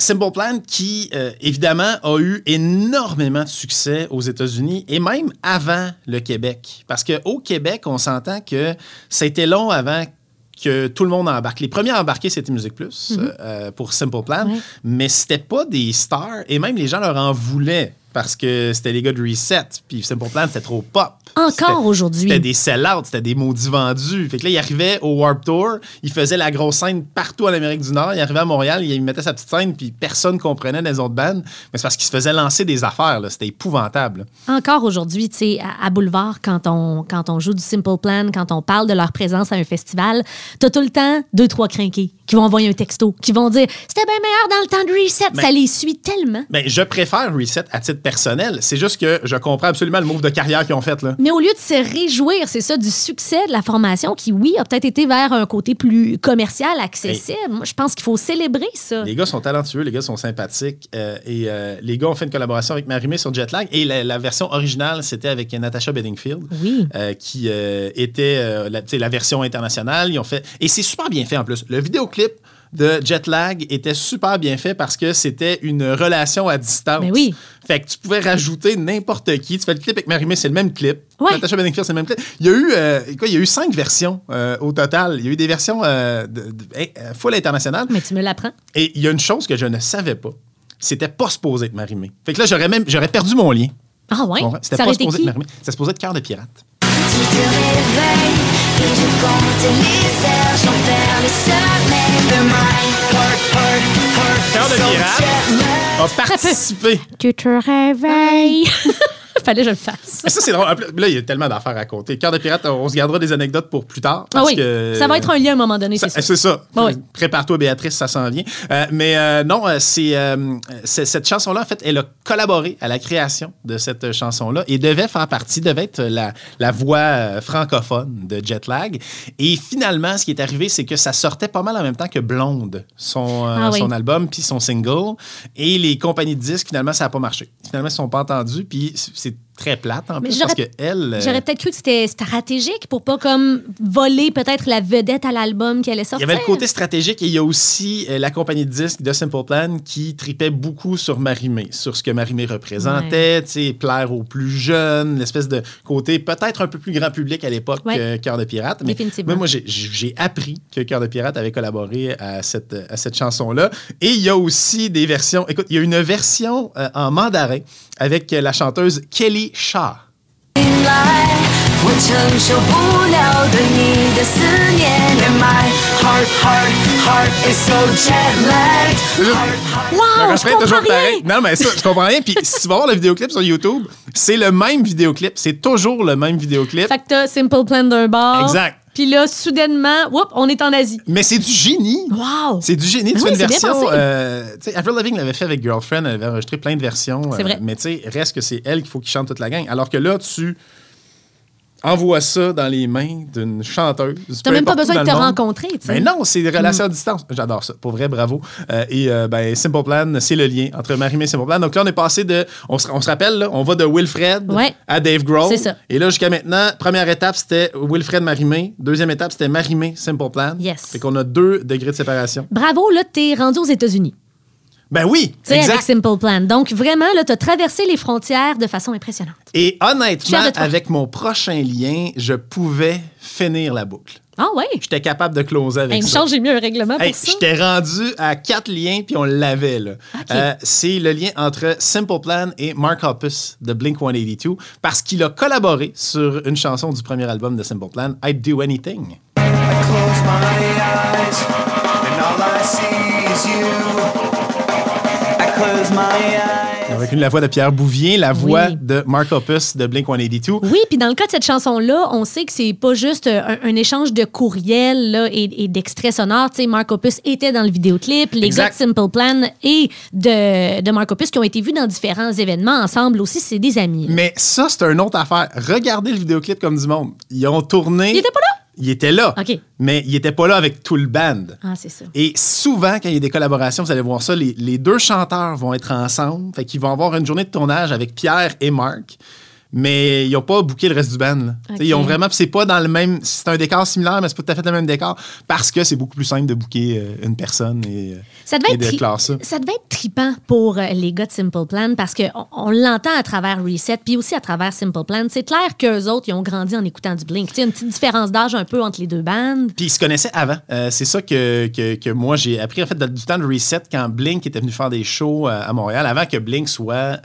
Simple Plan qui, euh, évidemment, a eu énormément de succès aux États-Unis et même avant le Québec. Parce qu'au Québec, on s'entend que ça a été long avant que tout le monde embarque. Les premiers à embarquer, c'était Musique Plus euh, pour Simple Plan, mais c'était pas des stars et même les gens leur en voulaient parce que c'était les gars de Reset, puis Simple Plan, c'était trop pop. Encore aujourd'hui. C'était des sell-outs, c'était des maudits vendus. Fait que là, il arrivait au Warp Tour, il faisait la grosse scène partout en Amérique du Nord, il arrivait à Montréal, il mettait sa petite scène, puis personne comprenait les autres bandes. Mais c'est parce qu'il se faisait lancer des affaires, là. C'était épouvantable. Encore aujourd'hui, tu sais, à, à Boulevard, quand on, quand on joue du Simple Plan, quand on parle de leur présence à un festival, t'as tout le temps deux, trois crinqués qui vont envoyer un texto, qui vont dire C'était bien meilleur dans le temps de reset. Ben- ça les suit tellement. Ben, je préfère Reset à titre personnel. C'est juste que je comprends absolument le move de carrière qu'ils ont fait, là. Mais au lieu de se réjouir, c'est ça, du succès de la formation qui, oui, a peut-être été vers un côté plus commercial, accessible. Moi, je pense qu'il faut célébrer ça. Les gars sont talentueux, les gars sont sympathiques. euh, et euh, les gars ont fait une collaboration avec Marimé sur Jetlag. Et la, la version originale, c'était avec Natasha Bedingfield. Oui. euh, qui était la, la version internationale. Ils ont fait. Et c'est super bien fait en plus. Le vidéoclip de Jetlag était super bien fait parce que c'était une relation à distance. Mais oui. Fait que tu pouvais rajouter n'importe qui. Tu fais le clip avec Marimé, c'est le même clip. Ouais. Natasha Bedingfield, c'est le même clip. Il y a eu, euh, quoi, il y a eu cinq versions euh, au total. Il y a eu des versions euh, de, de- euh, full internationales. Mais tu me l'apprends. Et il y a une chose que je ne savais pas. C'était pas supposé être Marimé. Fait que là, j'aurais même j'aurais perdu mon lien. Ah ouais? C'était pas supposé être Marimé. C'était supposé être Cœur de pirate. Tu te réveilles et je compte les heures, j'en perds le sommeil. Le mind, heart, heart, heart Cœur de lag. A participé. Tu te réveilles. Fallait que je le fasse. Mais ça, c'est drôle. Là, il y a tellement d'affaires à raconter. Cœur de pirate, on se gardera des anecdotes pour plus tard. Ah oui, que- ça va être un lien à un moment donné, Ça- c'est ça. C'est ça. Ah oui. Prépare-toi, Béatrice, ça s'en vient. Euh, mais euh, non, euh, c'est euh, cette chanson-là, en fait, elle a collaboré à la création de cette chanson-là et devait faire partie, devait être la, la voix francophone de Jetlag. Et finalement, ce qui est arrivé, c'est que ça sortait pas mal en même temps que Blonde, son, Ah oui. son album, puis son single. Et les compagnies de disques, finalement, ça n'a pas marché. Finalement, ils ne sont pas entendus, puis c'est très plate en Mais plus parce que j'aurais- elle. euh, J'aurais peut-être cru que c'était stratégique pour pas comme voler peut-être la vedette à l'album qui allait Il y sortir. avait le côté stratégique et il y a aussi euh, la compagnie de disques de Simple Plan qui tripait beaucoup sur Marimé, sur ce que Marimé représentait, plaire aux plus jeunes, l'espèce de côté peut-être un peu plus grand public à l'époque Ouais. que Cœur de Pirate. Mais moi, moi, j'ai- appris que Cœur de Pirate avait collaboré à cette, à cette chanson-là. Et il y a aussi des versions. Écoute, il y a une version euh, en mandarin avec la chanteuse Kelly Shaw. 来，我承受不了对你的思念。And my heart, heart, heart is so jet lagged. Heart, heart. Le Wow, je refrain est comprends toujours rien. pareil. Non, mais ça, je comprends rien. Puis si tu vas voir le vidéoclip sur YouTube, c'est le même vidéoclip. C'est toujours le même vidéoclip. Fait que t'as Simple Plan d'un bord. Exact. Puis là, soudainement, whoop, on est en Asie. Mais c'est du génie. Wow! C'est du génie. Tu Ah fais oui, une c'est bien version. euh, Avril Lavigne l'avait fait avec Girlfriend. Elle avait enregistré plein de versions. C'est vrai. Mais tu sais, reste que c'est elle qu'il faut qu'il chante toute la gang. Alors que là, tu envoies ça dans les mains d'une chanteuse. T'as même pas besoin de te rencontrer, tu sais. Mais non, c'est des relations à distance. J'adore ça. Pour vrai, bravo. Euh, et euh, ben, Simple Plan, c'est le lien entre Marimé et Simple Plan. Donc là, on est passé de. On se, on se rappelle, là, on va de Wilfred Ouais. à Dave Grohl. C'est ça. Et là, jusqu'à maintenant, première étape, c'était Wilfred Marimé. Deuxième étape, c'était Marimé Simple Plan. Yes. Fait qu'on a deux degrés de séparation. Bravo, là, t'es rendu aux États-Unis. Ben oui, Tu sais, avec exact. Simple Plan. Donc, vraiment, là, t'as traversé les frontières de façon impressionnante. Et honnêtement, avec mon prochain lien, je pouvais finir la boucle. Ah ouais? J'étais capable de closer avec Hey, ça. me j'ai mis un règlement pour Hey, ça. J'étais rendu à quatre liens, puis on l'avait. là. Euh, c'est le lien entre Simple Plan et Mark Hoppus de Blink 182 parce qu'il a collaboré sur une chanson du premier album de Simple Plan, I'd Do Anything. close my eyes, and all I see is you. Eyes. Avec une la voix de Pierre Bouvier, la voix Oui. de Mark Hoppus de Blink 182. Oui, puis dans le cas de cette chanson-là, on sait que c'est pas juste un, un échange de courriels là, et, et d'extraits sonores. Tu sais, Mark Opus était dans le vidéoclip, les Exact. gars de Simple Plan et de, de Mark Opus qui ont été vus dans différents événements ensemble aussi, c'est des amis. là. Mais ça, c'est une autre affaire. Regardez le vidéoclip comme du monde. Ils ont tourné. Il était pas là? Il était là. Mais il était pas là avec tout le band. Ah, c'est ça. Et souvent, quand il y a des collaborations, vous allez voir ça, les, les deux chanteurs vont être ensemble. Fait qu'ils vont avoir une journée de tournage avec Pierre et Marc. Mais ils n'ont pas booké le reste du band. Ils ont vraiment. C'est pas dans le même. C'est un décor similaire, mais c'est pas tout à fait le même décor. Parce que c'est beaucoup plus simple de booker euh, une personne et, euh, Ça devait, et être de ça. ça devait être tripant pour euh, les gars de Simple Plan parce qu'on on, l'entend à travers Reset puis aussi à travers Simple Plan. C'est clair qu'eux autres, ils ont grandi en écoutant du Blink. Sais, une petite différence d'âge un peu entre les deux bandes. Puis ils se connaissaient avant. Euh, c'est ça que, que, que moi j'ai appris en fait du temps de Reset quand Blink était venu faire des shows à Montréal, avant que Blink soit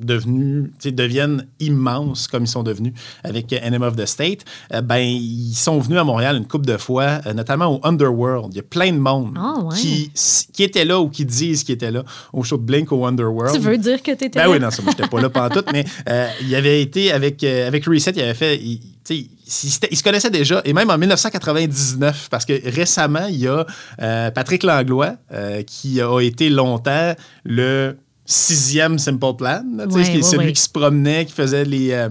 euh, devenu, tu sais, devienne immense comme ils sont devenus avec euh, Enemy of the State. euh, ben ils sont venus à Montréal une couple de fois, euh, notamment au Underworld. Il y a plein de monde Ah, ouais. qui, qui étaient là ou qui disent qu'ils étaient là au show de Blink au Underworld. Tu veux dire que t'étais Ben là? oui, non, ça, moi, j'étais pas là pendant tout, mais euh, il avait été avec, avec Reset, il avait fait. il- tu sais, il, s'était- il se connaissait déjà, et même en 1999, parce que récemment, il y a euh, Patrick Langlois, euh, qui a été longtemps le sixième Simple Plan, là, tu sais, Ouais, celui ouais. qui se promenait, qui faisait les. euh,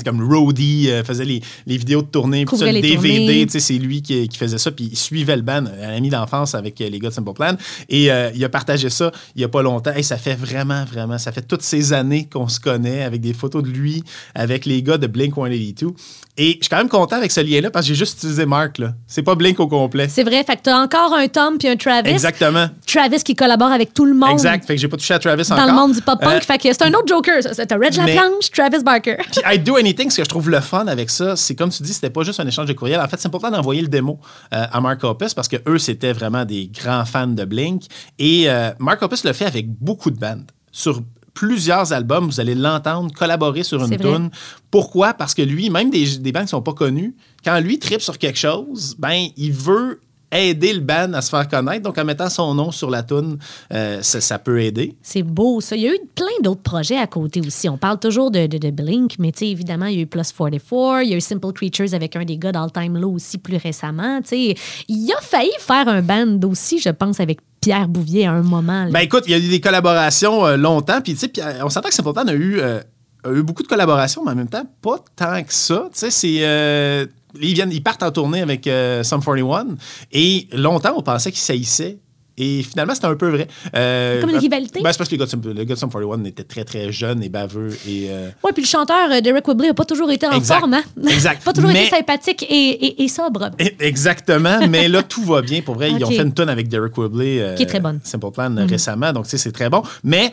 c'est comme Roadie euh, faisait les, les vidéos de tournée, puis ça, le DVD, tu c'est lui qui, qui faisait ça, puis il suivait le band, un ami d'enfance avec euh, les gars de Simple Plan, et euh, il a partagé ça il y a pas longtemps, et ça fait vraiment, vraiment, ça fait toutes ces années qu'on se connaît, avec des photos de lui, avec les gars de Blink-182, et je suis quand même content avec ce lien-là, parce que j'ai juste utilisé Mark, là. C'est pas Blink au complet. C'est vrai, fait que t'as encore un Tom puis un Travis. Exactement. Travis qui collabore avec tout le monde. Exact. Fait que j'ai pas touché à Travis Dans encore. le monde du pop-punk. Euh, fait que c'est un autre Joker. T'as Reg mais- Laplanche, Travis Barker. I Do Anything, ce que je trouve le fun avec ça, c'est comme tu dis, c'était pas juste un échange de courriel. En fait, c'est important d'envoyer le démo euh, à Mark Hoppus parce que eux, c'était vraiment des grands fans de Blink. Et euh, Mark Hoppus le fait avec beaucoup de bandes. Sur plusieurs albums, vous allez l'entendre collaborer sur une tune. Pourquoi? Parce que lui, même des, des bandes qui sont pas connues, quand lui tripe sur quelque chose, ben, il veut aider le band à se faire connaître. Donc, en mettant son nom sur la tune, euh, ça, ça peut aider. C'est beau, ça. Il y a eu plein d'autres projets à côté aussi. On parle toujours de, de, de Blink, mais tu sais, évidemment, il y a eu Plus 44, il y a eu Simple Creatures avec un des gars d'All Time Low aussi plus récemment. Tu sais, il a failli faire un band aussi, je pense, avec Pierre Bouvier à un moment. là. Ben écoute, il y a eu des collaborations euh, longtemps, puis tu sais, euh, on s'entend que Simple Plan a eu, euh, a eu beaucoup de collaborations, mais en même temps, pas tant que ça. Tu sais, c'est. euh, ils, viennent, ils partent en tournée avec euh, Sum 41, et longtemps, on pensait qu'ils saillissaient. Et finalement, c'était un peu vrai. Euh, Comme une ben- rivalité? Ben, c'est parce que gars, le gars de Sum 41 était très, très jeune et baveux. Et, euh, Ouais, puis le chanteur Derek Whibley n'a pas toujours été en Exact. forme, hein? Exact. pas toujours Mais- été sympathique et, et, et sobre. Exactement, mais là, tout va bien. Pour vrai, ils ont fait une tonne avec Derek Whibley. Qui est très bonne. Simple Plan euh, récemment, donc tu sais, c'est très bon. Mais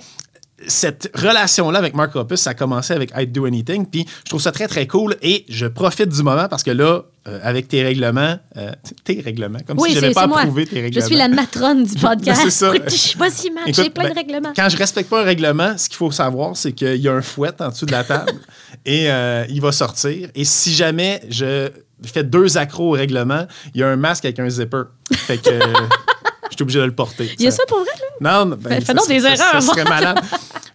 cette relation-là avec Mark Hoppus, ça a commencé avec I'd Do Anything, puis je trouve ça très, très cool et je profite du moment parce que là, euh, avec tes règlements, euh, tes règlements, comme Oui, si je n'avais pas approuvé tes Je règlements. suis la matrone du podcast. c'est ça. Matt, Écoute, j'ai plein ben, de règlements. Quand je respecte pas un règlement, ce qu'il faut savoir, c'est qu'il y a un fouet en dessous de la table et euh, il va sortir. Et si jamais je fais deux accros au règlement, il y a un masque avec un zipper. Fait que je suis obligé de le porter. Il y a ça pour vrai, là? Non, non, ben, Fais- donc des ça- erreurs, Ça serait malade.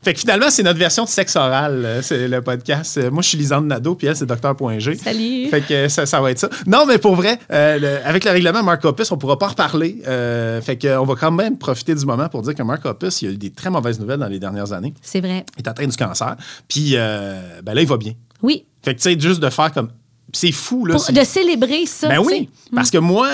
Fait que finalement, c'est notre version de sexe oral, euh, c'est le podcast. Euh, Moi, je suis Lisande Nadeau, puis elle, c'est Docteur.g. Salut. Fait que euh, ça, ça va être ça. Non, mais pour vrai, euh, le- avec le règlement Mark Hoppus, on pourra pas reparler. Euh, fait que, euh, on va quand même profiter du moment pour dire que Mark Hoppus, il y a eu des très mauvaises nouvelles dans les dernières années. C'est vrai. Il est atteint du cancer. Puis euh, ben là, il va bien. Oui. Fait que, tu sais, juste de faire comme. C'est fou, là. Pour- de célébrer ça. ben oui, parce que moi,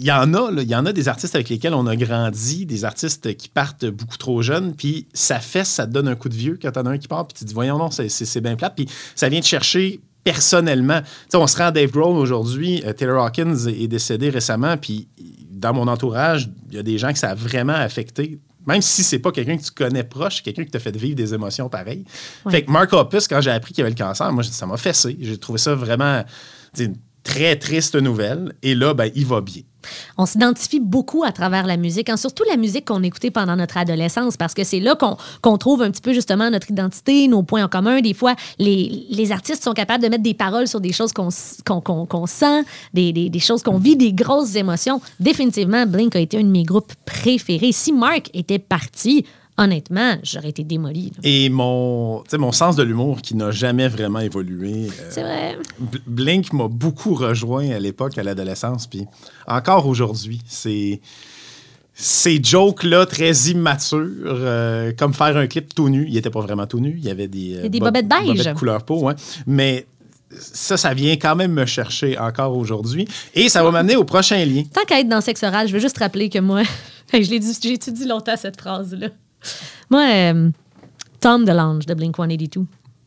il y en a, là, il y en a des artistes avec lesquels on a grandi, des artistes qui partent beaucoup trop jeunes, puis ça fait, ça te donne un coup de vieux quand t'en as un qui part, puis tu te dis, voyons, non, c'est- bien plate, puis ça vient te chercher personnellement. Tu sais, on se rend à Dave Grohl aujourd'hui, euh, Taylor Hawkins est est décédé récemment, puis dans mon entourage, il y a des gens que ça a vraiment affecté. Même si c'est pas quelqu'un que tu connais proche, quelqu'un qui t'a fait vivre des émotions pareilles. Fait que Mark Hoppus, quand j'ai appris qu'il avait le cancer, moi, ça m'a fessé. J'ai trouvé ça vraiment une très triste nouvelle. Et là, ben, il va bien. On s'identifie beaucoup à travers la musique, hein, surtout la musique qu'on écoutait pendant notre adolescence, parce que c'est là qu'on trouve un petit peu justement notre identité, nos points en commun. Des fois, les, artistes sont capables de mettre des paroles sur des choses qu'on sent, des choses qu'on vit, des grosses émotions. Définitivement, Blink a été un de mes groupes préférés. Si Mark était parti, honnêtement, j'aurais été démolie. là. Et mon, mon sens de l'humour qui n'a jamais vraiment évolué. euh, C'est vrai. Blink m'a beaucoup rejoint à l'époque, à l'adolescence. Puis encore aujourd'hui, c'est. Ces jokes-là, très immatures, euh, comme faire un clip tout nu. Il était pas vraiment tout nu. Il y avait des, euh, des bob- bobettes beige. bobettes couleur peau, ouais. Mais ça, ça vient quand même me chercher encore aujourd'hui. Et ça va m'amener au prochain lien. Tant qu'à être dans sexe oral, je veux juste rappeler que moi, je l'ai étudié longtemps cette phrase-là? Moi, euh, Tom DeLonge de Blink 182,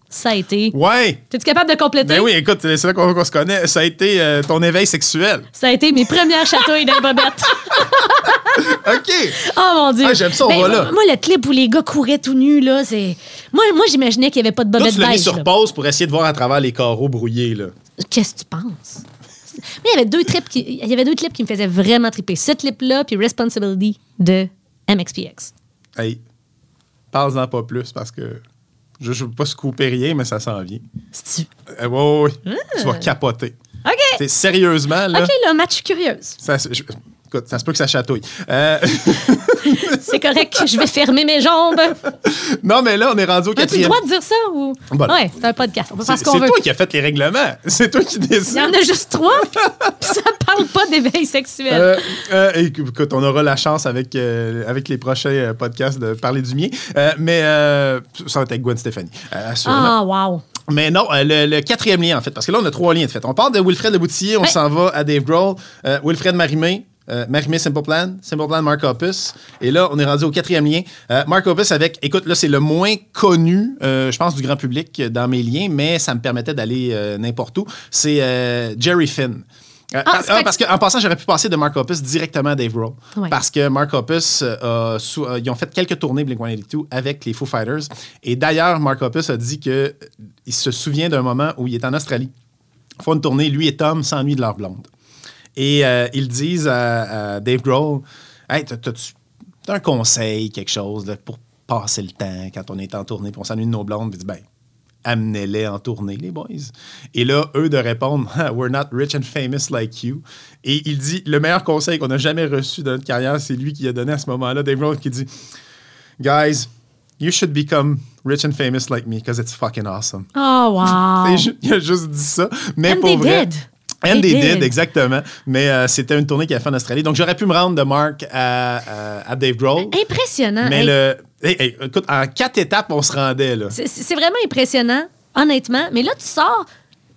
ça a été. Ouais! T'es-tu capable de compléter? Ben oui, écoute, c'est là qu'on qu'on se connaît. Ça a été euh, ton éveil sexuel. Ça a été mes premières chatouilles d'un bobette. OK! Oh mon Dieu. Ah, j'aime ça, on va là. Moi, le clip où les gars couraient tout nus, là, c'est. Moi, moi j'imaginais qu'il n'y avait pas de bobette tu l'as mis beige. sur là. pause pour essayer de voir à travers les carreaux brouillés, là. Qu'est-ce que tu penses? Mais il y avait deux clips qui, il y avait deux clips qui me faisaient vraiment triper. Ce clip-là, puis Responsibility de MXPX. Hey, parle-en pas plus parce que je ne veux pas se couper rien, mais ça s'en vient. C'est-tu? Euh, ouais, ouais, ouais. Tu vas capoter. OK. C'est sérieusement, là. OK, là, match curieuse. Ça, je- écoute, ça se peut que ça chatouille. Euh, C'est correct, je vais fermer mes jambes. non, mais là, on est rendu au As-tu le quatrième. droit de dire ça ou? Bon. Ouais, c'est un podcast. On peut faire C'est ce qu'on c'est veut. toi qui as fait les règlements. C'est toi qui Il y décides. en a juste trois. puis ça parle pas d'éveil sexuel. Euh, euh, écoute, on aura la chance avec, avec les prochains podcasts de parler du mien. Mais euh, ça va être avec Gwen assurément. Ah, wow. Mais non, le, le quatrième lien, en fait, parce que là, on a trois liens de fait. On part de Wilfred Leboutillier, on Ouais. s'en va à Dave Grohl, Wilfred Marimé, euh, Marimé Simple Plan, Simple Plan Mark Opus. Et là, on est rendu au quatrième lien. Euh, Mark Opus avec, écoute, là, c'est le moins connu, euh, je pense, du grand public dans mes liens, mais ça me permettait d'aller euh, n'importe où. C'est Jerry Finn. Euh, Ah, par- c'est ah, parce qu'en passant, j'aurais pu passer de Mark Opus directement à Dave Grohl. Ouais. Parce que Mark Opus, euh, euh, ils ont fait quelques tournées Blink-182 avec les Foo Fighters. Et d'ailleurs, Mark Opus a dit que euh, il se souvient d'un moment où il est en Australie. Ils font une tournée, lui et Tom s'ennuient de leur blonde. Et euh, ils disent à, à Dave Grohl Hey, t'as- un conseil, quelque chose là, pour passer le temps quand on est en tournée, puis on s'ennuie de nos blondes? Puis dit Ben, amenez-les en tournée, les boys. Et là, eux de répondre, We're not rich and famous like you. Et il dit, le meilleur conseil qu'on a jamais reçu dans notre carrière, c'est lui qui a donné à ce moment-là, Dave Grohl, qui dit, Guys, you should become rich and famous like me because it's fucking awesome. Oh, wow. Il a juste dit ça. Mais And pour they vrai. did. And They they did, did. exactement. Mais euh, c'était une tournée qu'il a fait en Australie. Donc j'aurais pu me rendre de Mark à, à- à Dave Grohl. Impressionnant. Mais Hey, le. hey, hey, écoute, en quatre étapes, on se rendait, là. c'est- C'est vraiment impressionnant, honnêtement. Mais là, tu sors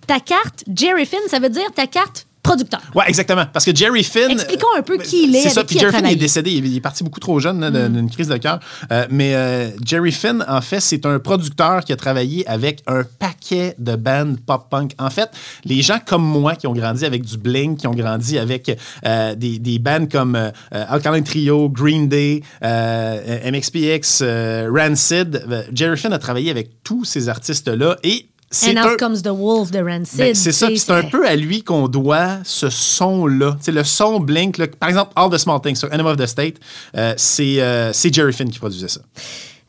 ta carte Jerry Finn, ça veut dire ta carte producteur. Ouais, exactement. Parce que Jerry Finn. Expliquons un peu qui il est, C'est ça. Puis qui Jerry Finn est. Mm. décédé. Il est- parti beaucoup trop jeune de- d'une crise de cœur. Euh, mais euh, Jerry Finn, en fait, c'est un producteur qui a travaillé avec un paquet de bands pop-punk. En fait, les gens comme moi qui ont grandi avec du Blink, qui ont grandi avec euh, des, des bands comme euh, euh, Alkaline Trio, Green Day, euh, MXPX, euh, Rancid, euh, Jerry Finn a travaillé avec tous ces artistes-là et c'est And un... Out Comes the Wolf de Rancid. Ben, c'est ça, c'est un peu à lui qu'on doit ce son-là. C'est le son Blink. là. Par exemple, All the Small Things sur Enemy of the State, euh, c'est euh, Jerry Finn qui produisait ça.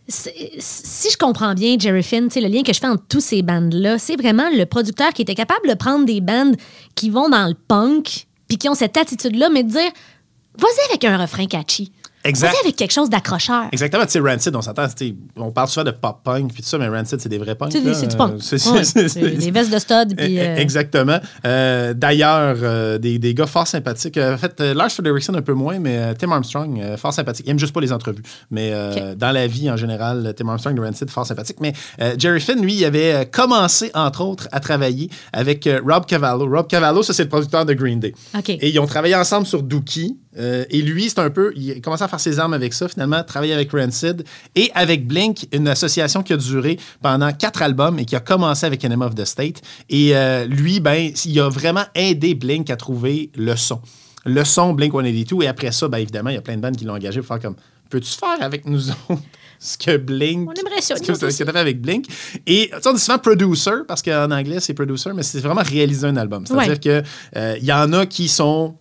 Si je comprends bien, Jerry Finn, le lien que je fais entre tous ces bandes-là, c'est vraiment le producteur qui était capable de prendre des bandes qui vont dans le punk, puis qui ont cette attitude-là, mais de dire, vas-y avec un refrain catchy. Exact. Vas-y avec quelque chose d'accrocheur. Exactement, tu sais, Rancid, on s'entend, on parle souvent de pop-punk puis tout ça, mais Rancid, c'est des vrais punks. C'est du punk. Euh, c'est- des vestes de stud, puis, Eh, euh, eh, Exactement. Euh, D'ailleurs, euh, des, des gars fort sympathiques. Euh, En fait, euh, Lars Frederiksen un peu moins, mais euh, Tim Armstrong, euh, fort sympathique. Il aime juste pas les entrevues. Mais euh, dans la vie, en général, Tim Armstrong de Rancid, fort sympathique. Mais euh, Jerry Finn, lui, il avait euh, commencé, entre autres, à travailler avec euh, Rob Cavallo. Rob Cavallo, ça, c'est le producteur de Green Day. OK. Et ils ont travaillé ensemble sur Dookie. Euh, et lui, c'est un peu. Il a commencé à faire ses armes avec ça, finalement, travailler avec Rancid et avec Blink, une association qui a duré pendant quatre albums et qui a commencé avec Enema of the State. Et euh, lui, ben, il a vraiment aidé Blink à trouver le son. Le son Blink 182. Et après ça, ben, évidemment, il y a plein de bandes qui l'ont engagé pour faire comme Peux-tu faire avec nous autres ce que Blink. On aimerait ça, Ce que ce que fait avec Blink? Et tu sais, on dit souvent producer, parce qu'en anglais, c'est producer, mais c'est vraiment réaliser un album. C'est-à-dire Ouais. que euh, y en a qui sont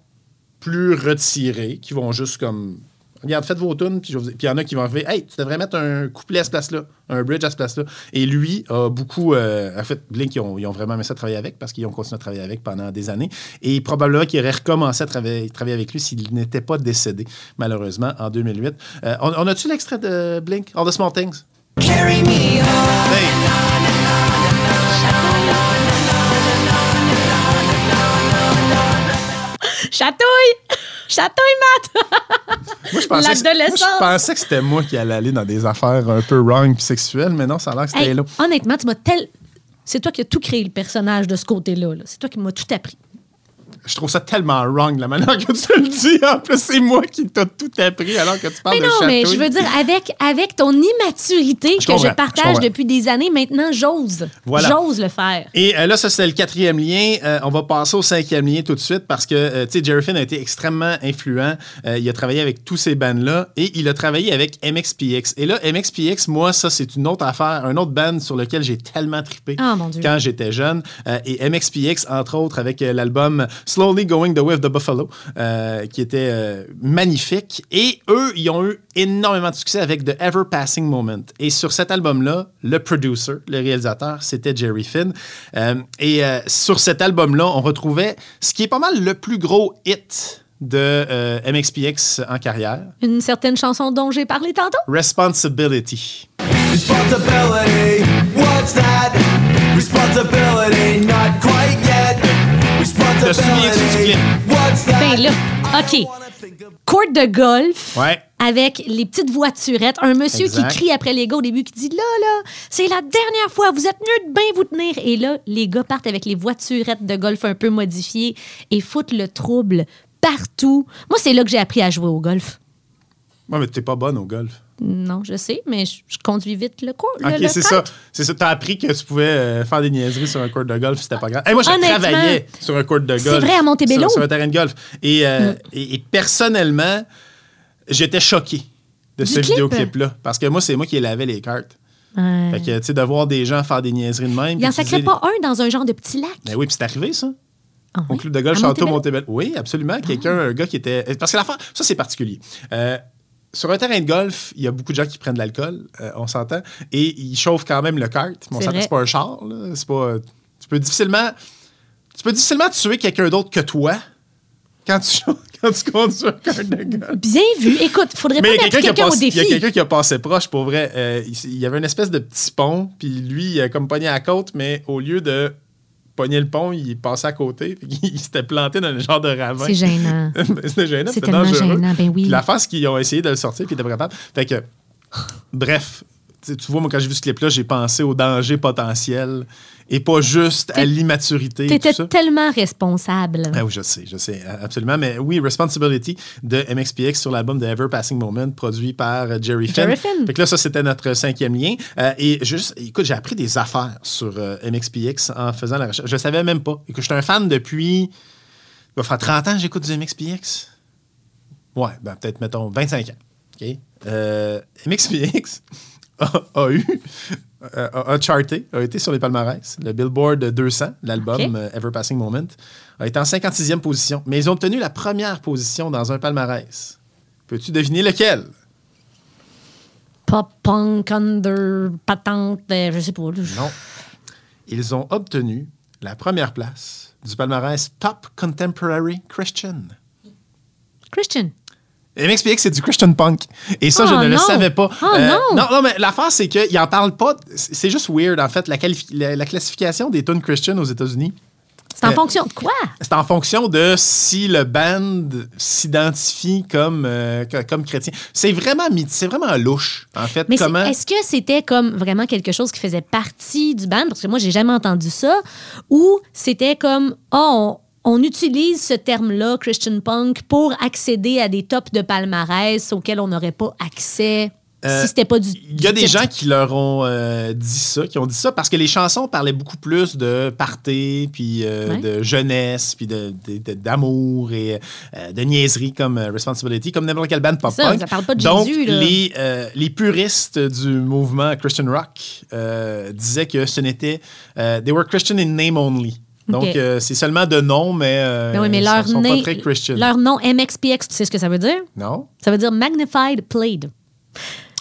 plus retirés, qui vont juste comme. Regarde, faites vos tunes, puis il y en a qui vont arriver. Hey, tu devrais mettre un couplet à ce place-là, un bridge à ce place-là. Et lui a beaucoup. euh, en fait, Blink, ils ont, ils ont vraiment aimé ça travailler avec parce qu'ils ont continué à travailler avec pendant des années. Et probablement qu'il aurait recommencé à travailler, travailler avec lui s'il n'était pas décédé, malheureusement, en 2008. Euh, on, on a-tu l'extrait de Blink, All the Small Things? Carry me home. Hey! Chatouille! Chatouille, Matt! Moi, je pensais, que- moi, je pensais que c'était moi qui allais aller dans des affaires un peu wrong puis sexuelles, mais non, ça a l'air que c'était Hey, là. honnêtement, tu m'as tel. C'est toi qui as tout créé le personnage de ce côté-là. là. C'est toi qui m'as tout appris. Je trouve ça tellement wrong la manière que tu le dis. En plus, c'est moi qui t'ai tout appris alors que tu parles Mais de non, mais je veux dire, avec, avec ton immaturité Je que je partage depuis des années, maintenant, j'ose. Voilà. J'ose le faire. Et euh, là, ça, c'est le quatrième lien. Euh, on va passer au cinquième lien tout de suite parce que, euh, tu sais, Jerry Finn a été extrêmement influent. Euh, il a travaillé avec tous ces bands-là et il a travaillé avec MXPX. Et là, MXPX, moi, ça, c'est une autre affaire, un autre band sur lequel j'ai tellement trippé Ah, mon Dieu. quand j'étais jeune. Et MXPX, entre autres, avec l'album Slowly Going the Way of the Buffalo, euh, qui était euh, magnifique. Et eux, ils ont eu énormément de succès avec The Ever Passing Moment. Et sur cet album-là, le producer, le réalisateur, c'était Jerry Finn. Euh, et euh, sur cet album-là, on retrouvait ce qui est pas mal le plus gros hit de euh, MXPX en carrière, Une certaine chanson dont j'ai parlé tantôt? Responsibility. Responsibility, what's that? Responsibility, not quite yet. Te souviens-tu du clip? Ben là, OK. Court de golf. Ouais. Avec les petites voiturettes. Un monsieur Exact. qui crie après les gars au début, qui dit Là, là, c'est la dernière fois, vous êtes mieux de bien vous tenir. Et là, les gars partent avec les voiturettes de golf un peu modifiées et foutent le trouble partout. Moi, c'est là que j'ai appris à jouer au golf. Ouais, mais t'es pas bonne au golf. Non, je sais, mais je, je conduis vite le cours. OK, c'est ça. C'est ça. T'as appris que tu pouvais euh, faire des niaiseries sur un court de golf, c'était pas grave. Hey, moi, je travaillais sur un court de golf. c'est vrai, à Montebello? Sur, sur un terrain de golf. Et, euh, Mm. et, et personnellement, j'étais choqué de Du ce clip? vidéoclip-là. Parce que moi, c'est moi qui lavais les cartes. Ouais. Fait que, tu sais, de voir des gens faire des niaiseries de même. Il en puis sacrait pas un dans un genre de petit lac. Mais oui, puis c'est arrivé, ça. Ah Au club de golf Château Montebello? Montebello. Oui, absolument. Quelqu'un, un gars qui était. Parce que l'affaire, ça, c'est particulier. Euh, sur un terrain de golf, il y a beaucoup de gens qui prennent de l'alcool, euh, on s'entend, et ils chauffent quand même le kart. Mais on C'est s'entend, vrai. c'est pas un char, là. C'est pas. Tu peux difficilement. Tu peux difficilement tuer quelqu'un d'autre que toi quand tu, quand tu conduis un kart de golf. Bien vu. Écoute, faudrait Mais pas mettre quelqu'un au passé- il y a défi. quelqu'un qui a passé proche, pour vrai. Euh, il, il y avait une espèce de petit pont, puis lui, il a comme pogné à la côte, mais au lieu de pogner le pont, il passé à côté, puis il s'était planté dans le genre de ravin. C'est gênant. C'était gênant, c'était dangereux. gênant, ben oui. Puis la face qu'ils ont essayé de le sortir, puis il était pas. Fait que, bref, tu tu vois, moi, quand j'ai vu ce clip-là, j'ai pensé au danger potentiel et pas juste à l'immaturité. tout ça. tellement responsable. Ah oui, je sais, je sais, absolument. Mais oui, Responsibility de MXPX sur l'album de Ever Passing Moment, produit par euh, Jerry Finn. Jerry Finn. Fait que là, ça, c'était notre cinquième lien. Euh, et juste, écoute, j'ai appris des affaires sur euh, MXPX en faisant la recherche. Je savais même pas. Écoute, je suis un fan depuis. Il va faire 30 ans que j'écoute du MXPX. Ouais, ben peut-être, mettons, 25 ans. OK? Euh, MXPX a, a eu. euh, a, a charté, a été sur les palmarès. Le Billboard 200, l'album euh, Ever Passing Moment, a été en 56e position. Mais ils ont obtenu la première position dans un palmarès. Peux-tu deviner lequel? Pop, punk, under, patente, euh, je sais pas. Non. Ils ont obtenu la première place du palmarès Top Contemporary Christian. Christian. MXPX, c'est du Christian punk. Et ça, Oh je ne le savais pas. Euh, Oh non. non! Non, mais l'affaire, c'est qu'ils en parlent pas. C'est juste weird, en fait. La, la- la classification des tunes Christian aux États-Unis, C'est en Euh, fonction de quoi? c'est en fonction de si le band s'identifie comme, euh, co- comme chrétien. C'est vraiment, c'est vraiment louche, en fait. Mais comment... est-ce que c'était comme vraiment quelque chose qui faisait partie du band? Parce que moi, j'ai jamais entendu ça. Ou c'était comme, oh, on, on utilise ce terme-là, Christian Punk, pour accéder à des tops de palmarès auxquels on n'aurait pas accès Euh, si c'était pas du. Il y a des gens qui leur ont euh, dit ça, qui ont dit ça parce que les chansons parlaient beaucoup plus de party, puis euh, Ouais. de jeunesse, puis de- de- de- d'amour et euh, de niaiserie comme Responsibility, comme n'importe quelle band Ça, pop-punk. ça parle pas de Donc, Jésus, là. les, les puristes du mouvement Christian Rock disaient que ce n'était... they were Christian in name only. Donc, euh, c'est seulement de nom, mais, euh, Ben oui, mais ils leur, sont, nez- pas très Christian. leur nom MXPX, tu sais ce que ça veut dire? Non? Ça veut dire Magnified Played.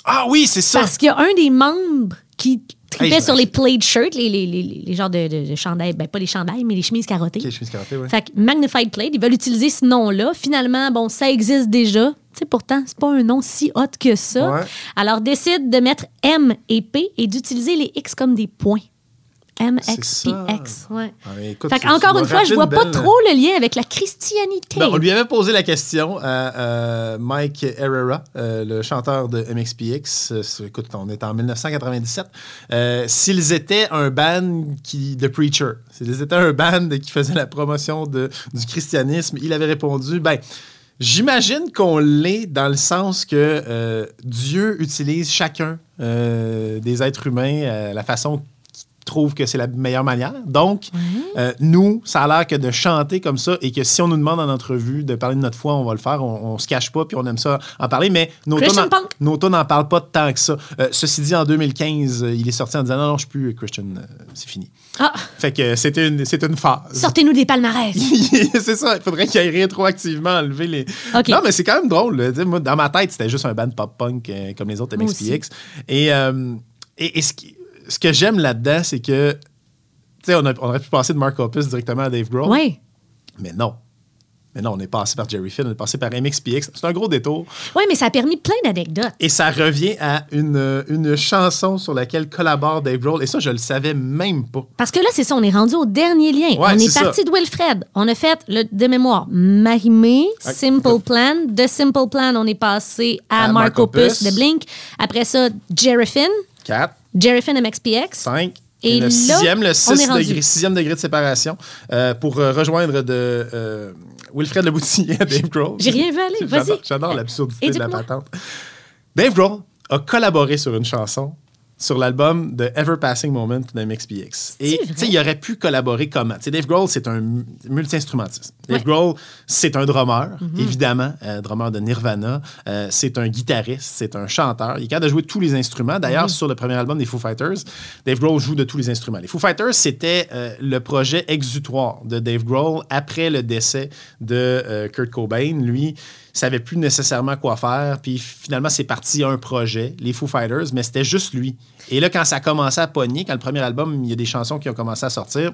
Ah oui, c'est ça! Parce qu'il y a un des membres qui tripait Hey, sur les plaid shirts, les, les, les, les genres de, de, de chandails, ben pas les chandails, mais les chemises carottées. Ok, je me suis karaté, ouais. Fait que Magnified Plaid, ils veulent utiliser ce nom-là. Finalement, bon, ça existe déjà. Tu sais, pourtant, c'est pas un nom si hot que ça. Ouais. Alors, décide de mettre M et P et d'utiliser les X comme des points. M, C'est X, ça. P, X. Ouais. Ah, écoute, fait encore une fois, je vois pas belle- trop le lien avec la christianité. Ben, on lui avait posé la question à euh, Mike Herrera, euh, le chanteur de MXPX. Euh, écoute, on est en 1997. euh, S'ils étaient un band qui, de preacher, s'ils étaient un band qui faisait la promotion de, du christianisme, il avait répondu ben. J'imagine qu'on l'est dans le sens que Dieu utilise chacun des êtres humains à la façon qu'il trouve que c'est la meilleure manière. Donc, euh, nous, ça a l'air que de chanter comme ça et que si on nous demande en entrevue de parler de notre foi, on va le faire. On, on se cache pas puis on aime ça en parler. Mais nos tunes n'en parlent pas tant que ça. Euh, ceci dit, en 2015, euh, il est sorti en disant non, non, je suis plus Christian, c'est fini. Ah, Fait que c'était une, une phase. sortez-nous des palmarès. c'est ça, il faudrait qu'il aille rétroactivement enlever les. OK. Non, mais c'est quand même drôle. là. Moi, dans ma tête, c'était juste un band pop-punk euh, comme les autres MXPX. Et, et, et ce, qui- ce que j'aime là-dedans, c'est que. Tu sais, on, aurait pu passer de Mark Hoppus directement à Dave Grohl. Oui. Mais non. Mais non, on est passé par Jerry Finn, on est passé par MXPX. C'est un gros détour. Oui, mais ça a permis plein d'anecdotes. Et ça revient à une, une chanson sur laquelle collabore Dave Grohl. Et ça, je le savais même pas. Parce que là, c'est ça, on est rendu au dernier lien. Ouais, on est, parti de Wilfred. On a fait, le, de mémoire, Marimé. Simple Plan. De Simple Plan, on est passé à, À Mark Mark Opus Opus. de Blink. Après ça, Jerryfin. 4, Jerryfin MXPX. 5. Et Et, le là, sixième, le on est 6 rendu. degré, sixième degré de séparation euh, pour euh, rejoindre de euh, Wilfred Leboutillier à Dave Grohl. J'ai rien vu aller, vas-y. J'adore- l'absurdité de la patente. Dave Grohl a collaboré sur une chanson sur l'album The Ever Passing Moment de MXPX. Et il aurait pu collaborer comment? Dave Grohl, c'est un mu- multi-instrumentiste. Dave Ouais. Grohl, c'est un drummer, Mhm. évidemment, euh, drummer de Nirvana. Euh, c'est un guitariste, c'est un chanteur. Il est capable de jouer tous les instruments. D'ailleurs, Mhm. sur le premier album des Foo Fighters, Dave Grohl joue de tous les instruments. Les Foo Fighters, c'était euh, le projet exutoire de Dave Grohl après le décès de euh, Kurt Cobain. Lui, savait plus nécessairement quoi faire. Puis finalement, c'est parti un projet, les Foo Fighters, mais c'était juste lui. Et là, quand ça a commencé à pogner, quand le premier album, il y a des chansons qui ont commencé à sortir,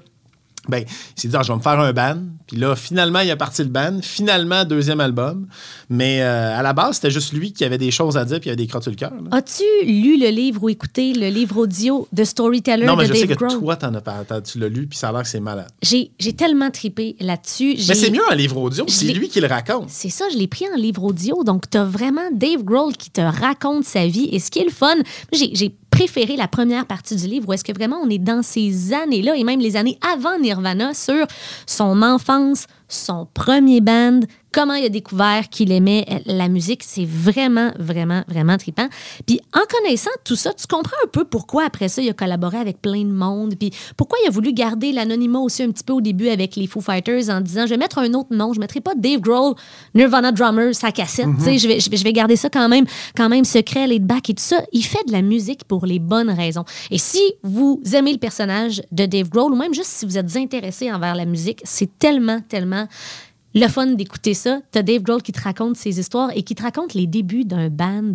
ben, il s'est dit, Ah, je vais me faire un band. Puis là, finalement, il a parti le band. Finalement, deuxième album. Mais euh, à la base, c'était juste lui qui avait des choses à dire puis il avait des crottes sur le cœur. As-tu lu le livre ou écouté le livre audio de Storyteller non, mais de je Dave sais que Grohl? toi, t'en as pas, tu l'as lu, puis ça a l'air que c'est malade. J'ai tellement tripé là-dessus. Mais c'est mieux un livre audio, c'est lui qui le raconte. C'est ça, je l'ai pris en livre audio. Donc, tu as vraiment Dave Grohl qui te raconte sa vie. Et ce qui est le fun, j'ai préféré la première partie du livre où est-ce que vraiment on est dans ces années-là et même les années avant Nirvana sur son enfance, son premier band, comment il a découvert qu'il aimait la musique. C'est vraiment, vraiment, vraiment trippant. Puis en connaissant tout ça, tu comprends un peu pourquoi après ça, il a collaboré avec plein de monde. Puis pourquoi il a voulu garder l'anonymat aussi un petit peu au début avec les Foo Fighters en disant je vais mettre un autre nom, je ne mettrai pas Dave Grohl, Nirvana drummer, sa cassette. Sais, je, vais, je, vais, je vais garder ça quand même, quand même secret, laid back et tout ça. Il fait de la musique pour les bonnes raisons. Et si vous aimez le personnage de Dave Grohl ou même juste si vous êtes intéressé envers la musique, c'est tellement, tellement le fun d'écouter ça. T'as Dave Grohl qui te raconte ses histoires et qui te raconte les débuts d'un band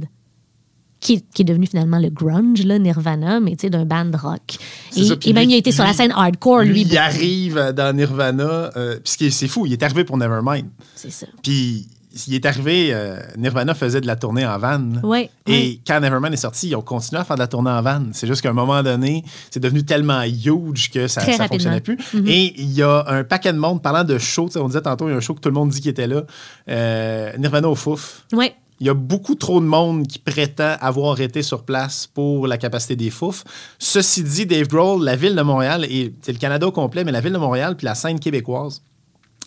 qui est, qui est devenu finalement le grunge, là, Nirvana, mais tu sais, d'un band rock. Et, ça, puis et même, lui- il a été sur la scène hardcore, lui. il arrive dans Nirvana, euh, puis c'est fou, il est arrivé pour Nevermind. C'est ça. Puis il est arrivé, euh, Nirvana faisait de la tournée en van. Ouais, Et quand Nevermind est sorti, ils ont continué à faire de la tournée en van. C'est juste qu'à un moment donné, c'est devenu tellement huge que ça ne fonctionnait plus. Et il y a un paquet de monde, parlant de show, on disait tantôt, il y a un show que tout le monde dit qu'il était là. Euh, Nirvana au Fouf. Ouais. Il y a beaucoup trop de monde qui prétend avoir été sur place pour la capacité des fouf. Ceci dit, Dave Grohl, la ville de Montréal, et c'est le Canada au complet, mais la ville de Montréal puis la scène québécoise,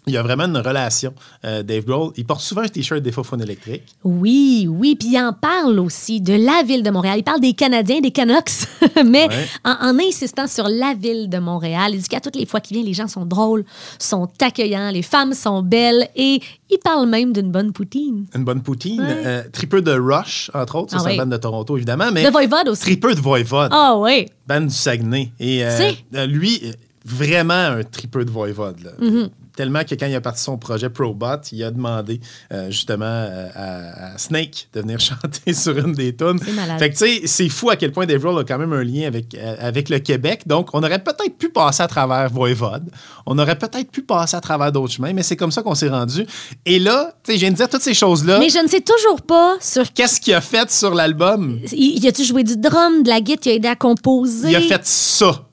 il y a vraiment une relation. Euh, Dave Grohl, il porte souvent un T-shirt des Faux électriques. Oui, oui, puis il en parle aussi de la ville de Montréal. Il parle des Canadiens, des Canucks, mais Ouais. en, en insistant sur la ville de Montréal. Il dit qu'à toutes les fois qu'il vient, les gens sont drôles, sont accueillants, les femmes sont belles et il parle même d'une bonne poutine. Une bonne poutine. Ouais. Euh, tripeux de Rush, entre autres. Ça, Ah c'est oui. bande de Toronto, évidemment. Mais De Voivode aussi. Tripeux de Voivode. Ah oui. bande du Saguenay. Et euh, lui, vraiment un tripeux de Voivode. là. Mm-hmm. Tellement que quand il a parti son projet Probot, il a demandé euh, justement euh, à, à Snake de venir chanter sur une des tunes. C'est malade. Fait que tu sais, c'est fou à quel point Dave Grohl a quand même un lien avec, euh, avec le Québec. Donc, on aurait peut-être pu passer à travers Voivode. On aurait peut-être pu passer à travers d'autres chemins, mais c'est comme ça qu'on s'est rendu. Et là, tu sais, je viens de dire toutes ces choses-là. Mais je ne sais toujours pas sur. Qu'est-ce qu'il a fait sur l'album? Il, il a-tu joué du drum, de la guitare, il a aidé à composer? Il a fait ça.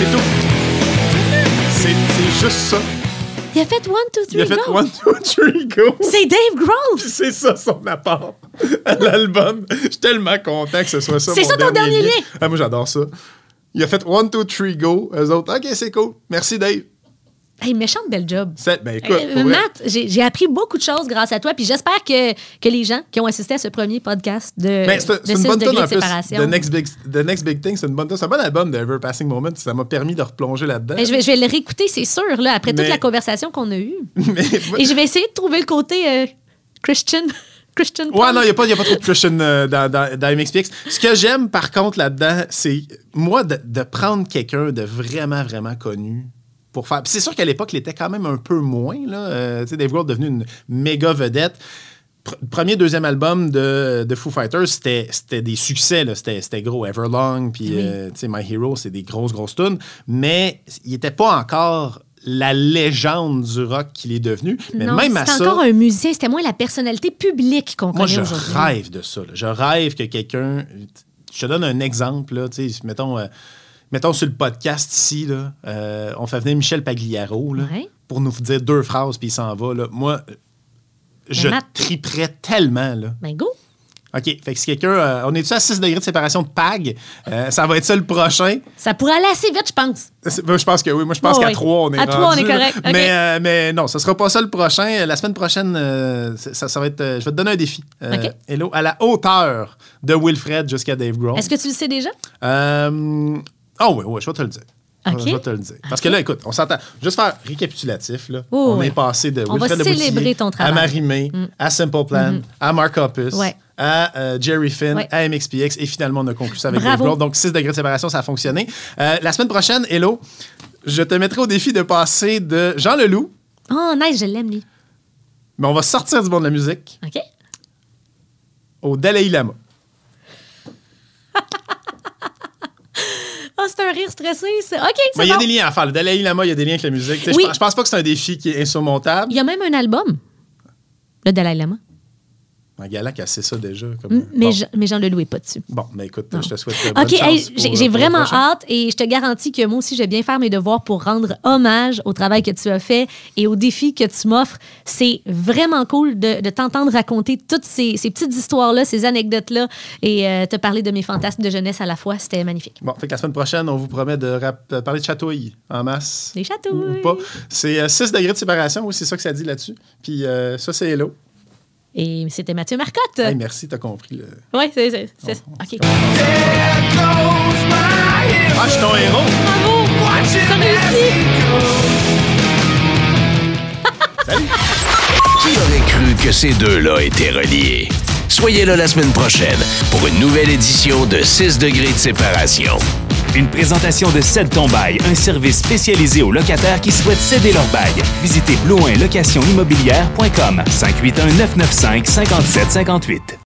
C'est tout. C'est juste ça. Il a fait One, Two, Three, Il a fait Go. One, Two, Three, Go. C'est Dave Grohl. C'est ça son apport à l'album. Je suis tellement content que ce soit ça. C'est ça ton dernier lien. Ah, moi, j'adore ça. Il a fait One, Two, Three, Go. Eux autres, OK, c'est cool. Merci, Dave. Hey, méchante belle job. Ben, écoute, Euh, Matt, j'ai appris beaucoup de choses grâce à toi, puis j'espère que, que les gens qui ont assisté à ce premier podcast de, Ben, c'est de c'est une 6 bonne de séparation. The Next Big, The Next Big Thing, c'est une bonne. C'est un bon album de Ever Passing Moment. Ça m'a permis de replonger là-dedans. Ben, je, vais, je vais le réécouter, c'est sûr, là, après toute la conversation qu'on a eue. Mais- Et je vais essayer de trouver le côté euh, Christian. Christian Ouais, non, il n'y a, a pas trop de Christian euh, dans, dans, dans MXPX. Ce que j'aime, par contre, là-dedans, c'est, moi, de, de prendre quelqu'un de vraiment, vraiment connu pour faire. C'est sûr qu'à l'époque, il était quand même un peu moins. Là. Euh, Dave Grohl est devenu une méga vedette. Pr- premier, deuxième album de, de Foo Fighters, c'était, des succès. C'était, gros. Everlong, puis euh, My Hero, c'est des grosses, grosses tunes. Mais il n'était pas encore la légende du rock qu'il est devenu. Mais non, même à c'était ça. encore un musée, c'était moins la personnalité publique qu'on Moi, connaît je aujourd'hui. rêve de ça. là. Je rêve que quelqu'un. Je te donne un exemple. Là, tu sais, mettons, euh, mettons sur le podcast ici, là, euh, on fait venir Michel Pagliaro là, Ouais. pour nous dire deux phrases, puis il s'en va. Là. Moi, je Matt- triperais tellement. Là. Ben go! OK. Fait que si quelqu'un. euh, on est-tu à 6 degrés de séparation de PAG? Euh, ça va être ça le prochain. Ça pourrait aller assez vite, je pense. Je pense que oui. Moi, je pense Oh, qu'à oui. 3, on est À trois, on est correct. Mais, euh, mais non, ce sera pas ça le prochain. La semaine prochaine, ça, ça va être. je vais te donner un défi. Euh, OK. Hello, à la hauteur de Wilfred jusqu'à Dave Grohl. Est-ce que tu le sais déjà? Oh oui, oui, je vais te le dire. Je vais te le dire. Parce que là, écoute, on s'entend. Juste faire récapitulatif. Là. Oh, on est passé de On va Wilfred célébrer ton travail. Mm. à Marie-Mé, à Simple Plan, à Mark Hoppus, Ouais. à euh, Jerry Finn, Ouais. à MXPX et finalement on a conclu ça avec Bravo. Dave Grohl. Donc 6 degrés de séparation, ça a fonctionné. Euh, la semaine prochaine, Hello, je te mettrai au défi de passer de Jean Leloup, Oh, nice, je l'aime, lui. mais on va sortir du monde de la musique, OK. au Dalai Lama. C'est un rire stressé, ça. OK, Mais c'est il y a bon. des liens à faire. Le Dalai Lama, il y a des liens avec la musique. Oui. Je, pense, je pense pas que c'est un défi qui est insurmontable. Il y a même un album, le Dalai Lama. Un gala qui a assez ça déjà. Comme... Mais, bon. Jean, mais Jean Leloup est pas dessus. Bon, mais écoute, je te souhaite bonne OK, hey, j'ai euh, vraiment hâte et je te garantis que moi aussi, je vais bien faire mes devoirs pour rendre hommage au travail que tu as fait et au défi que tu m'offres. C'est vraiment cool de, de t'entendre raconter toutes ces, ces petites histoires-là, ces anecdotes-là et euh, te parler de mes fantasmes de jeunesse à la fois. C'était magnifique. Bon, fait que la semaine prochaine, on vous promet de euh, parler de chatouilles en masse. Des chatouilles. Ou, ou pas. C'est euh, 6 degrés de séparation, oui, c'est ça que ça dit là-dessus. Puis euh, ça, c'est Hello. Et c'était Mathieu Marcotte. Hey, merci, t'as compris. Le... Oui, c'est ça. OK. Ah, je suis ton héros! Bravo! T'as réussi! Qui aurait cru que ces deux-là étaient reliés? Soyez là la semaine prochaine pour une nouvelle édition de 6 degrés de séparation. Une présentation de Cède ton bail, un service spécialisé aux locataires qui souhaitent céder leur bail. Visitez blouin location immobilière.com 581 995 5758.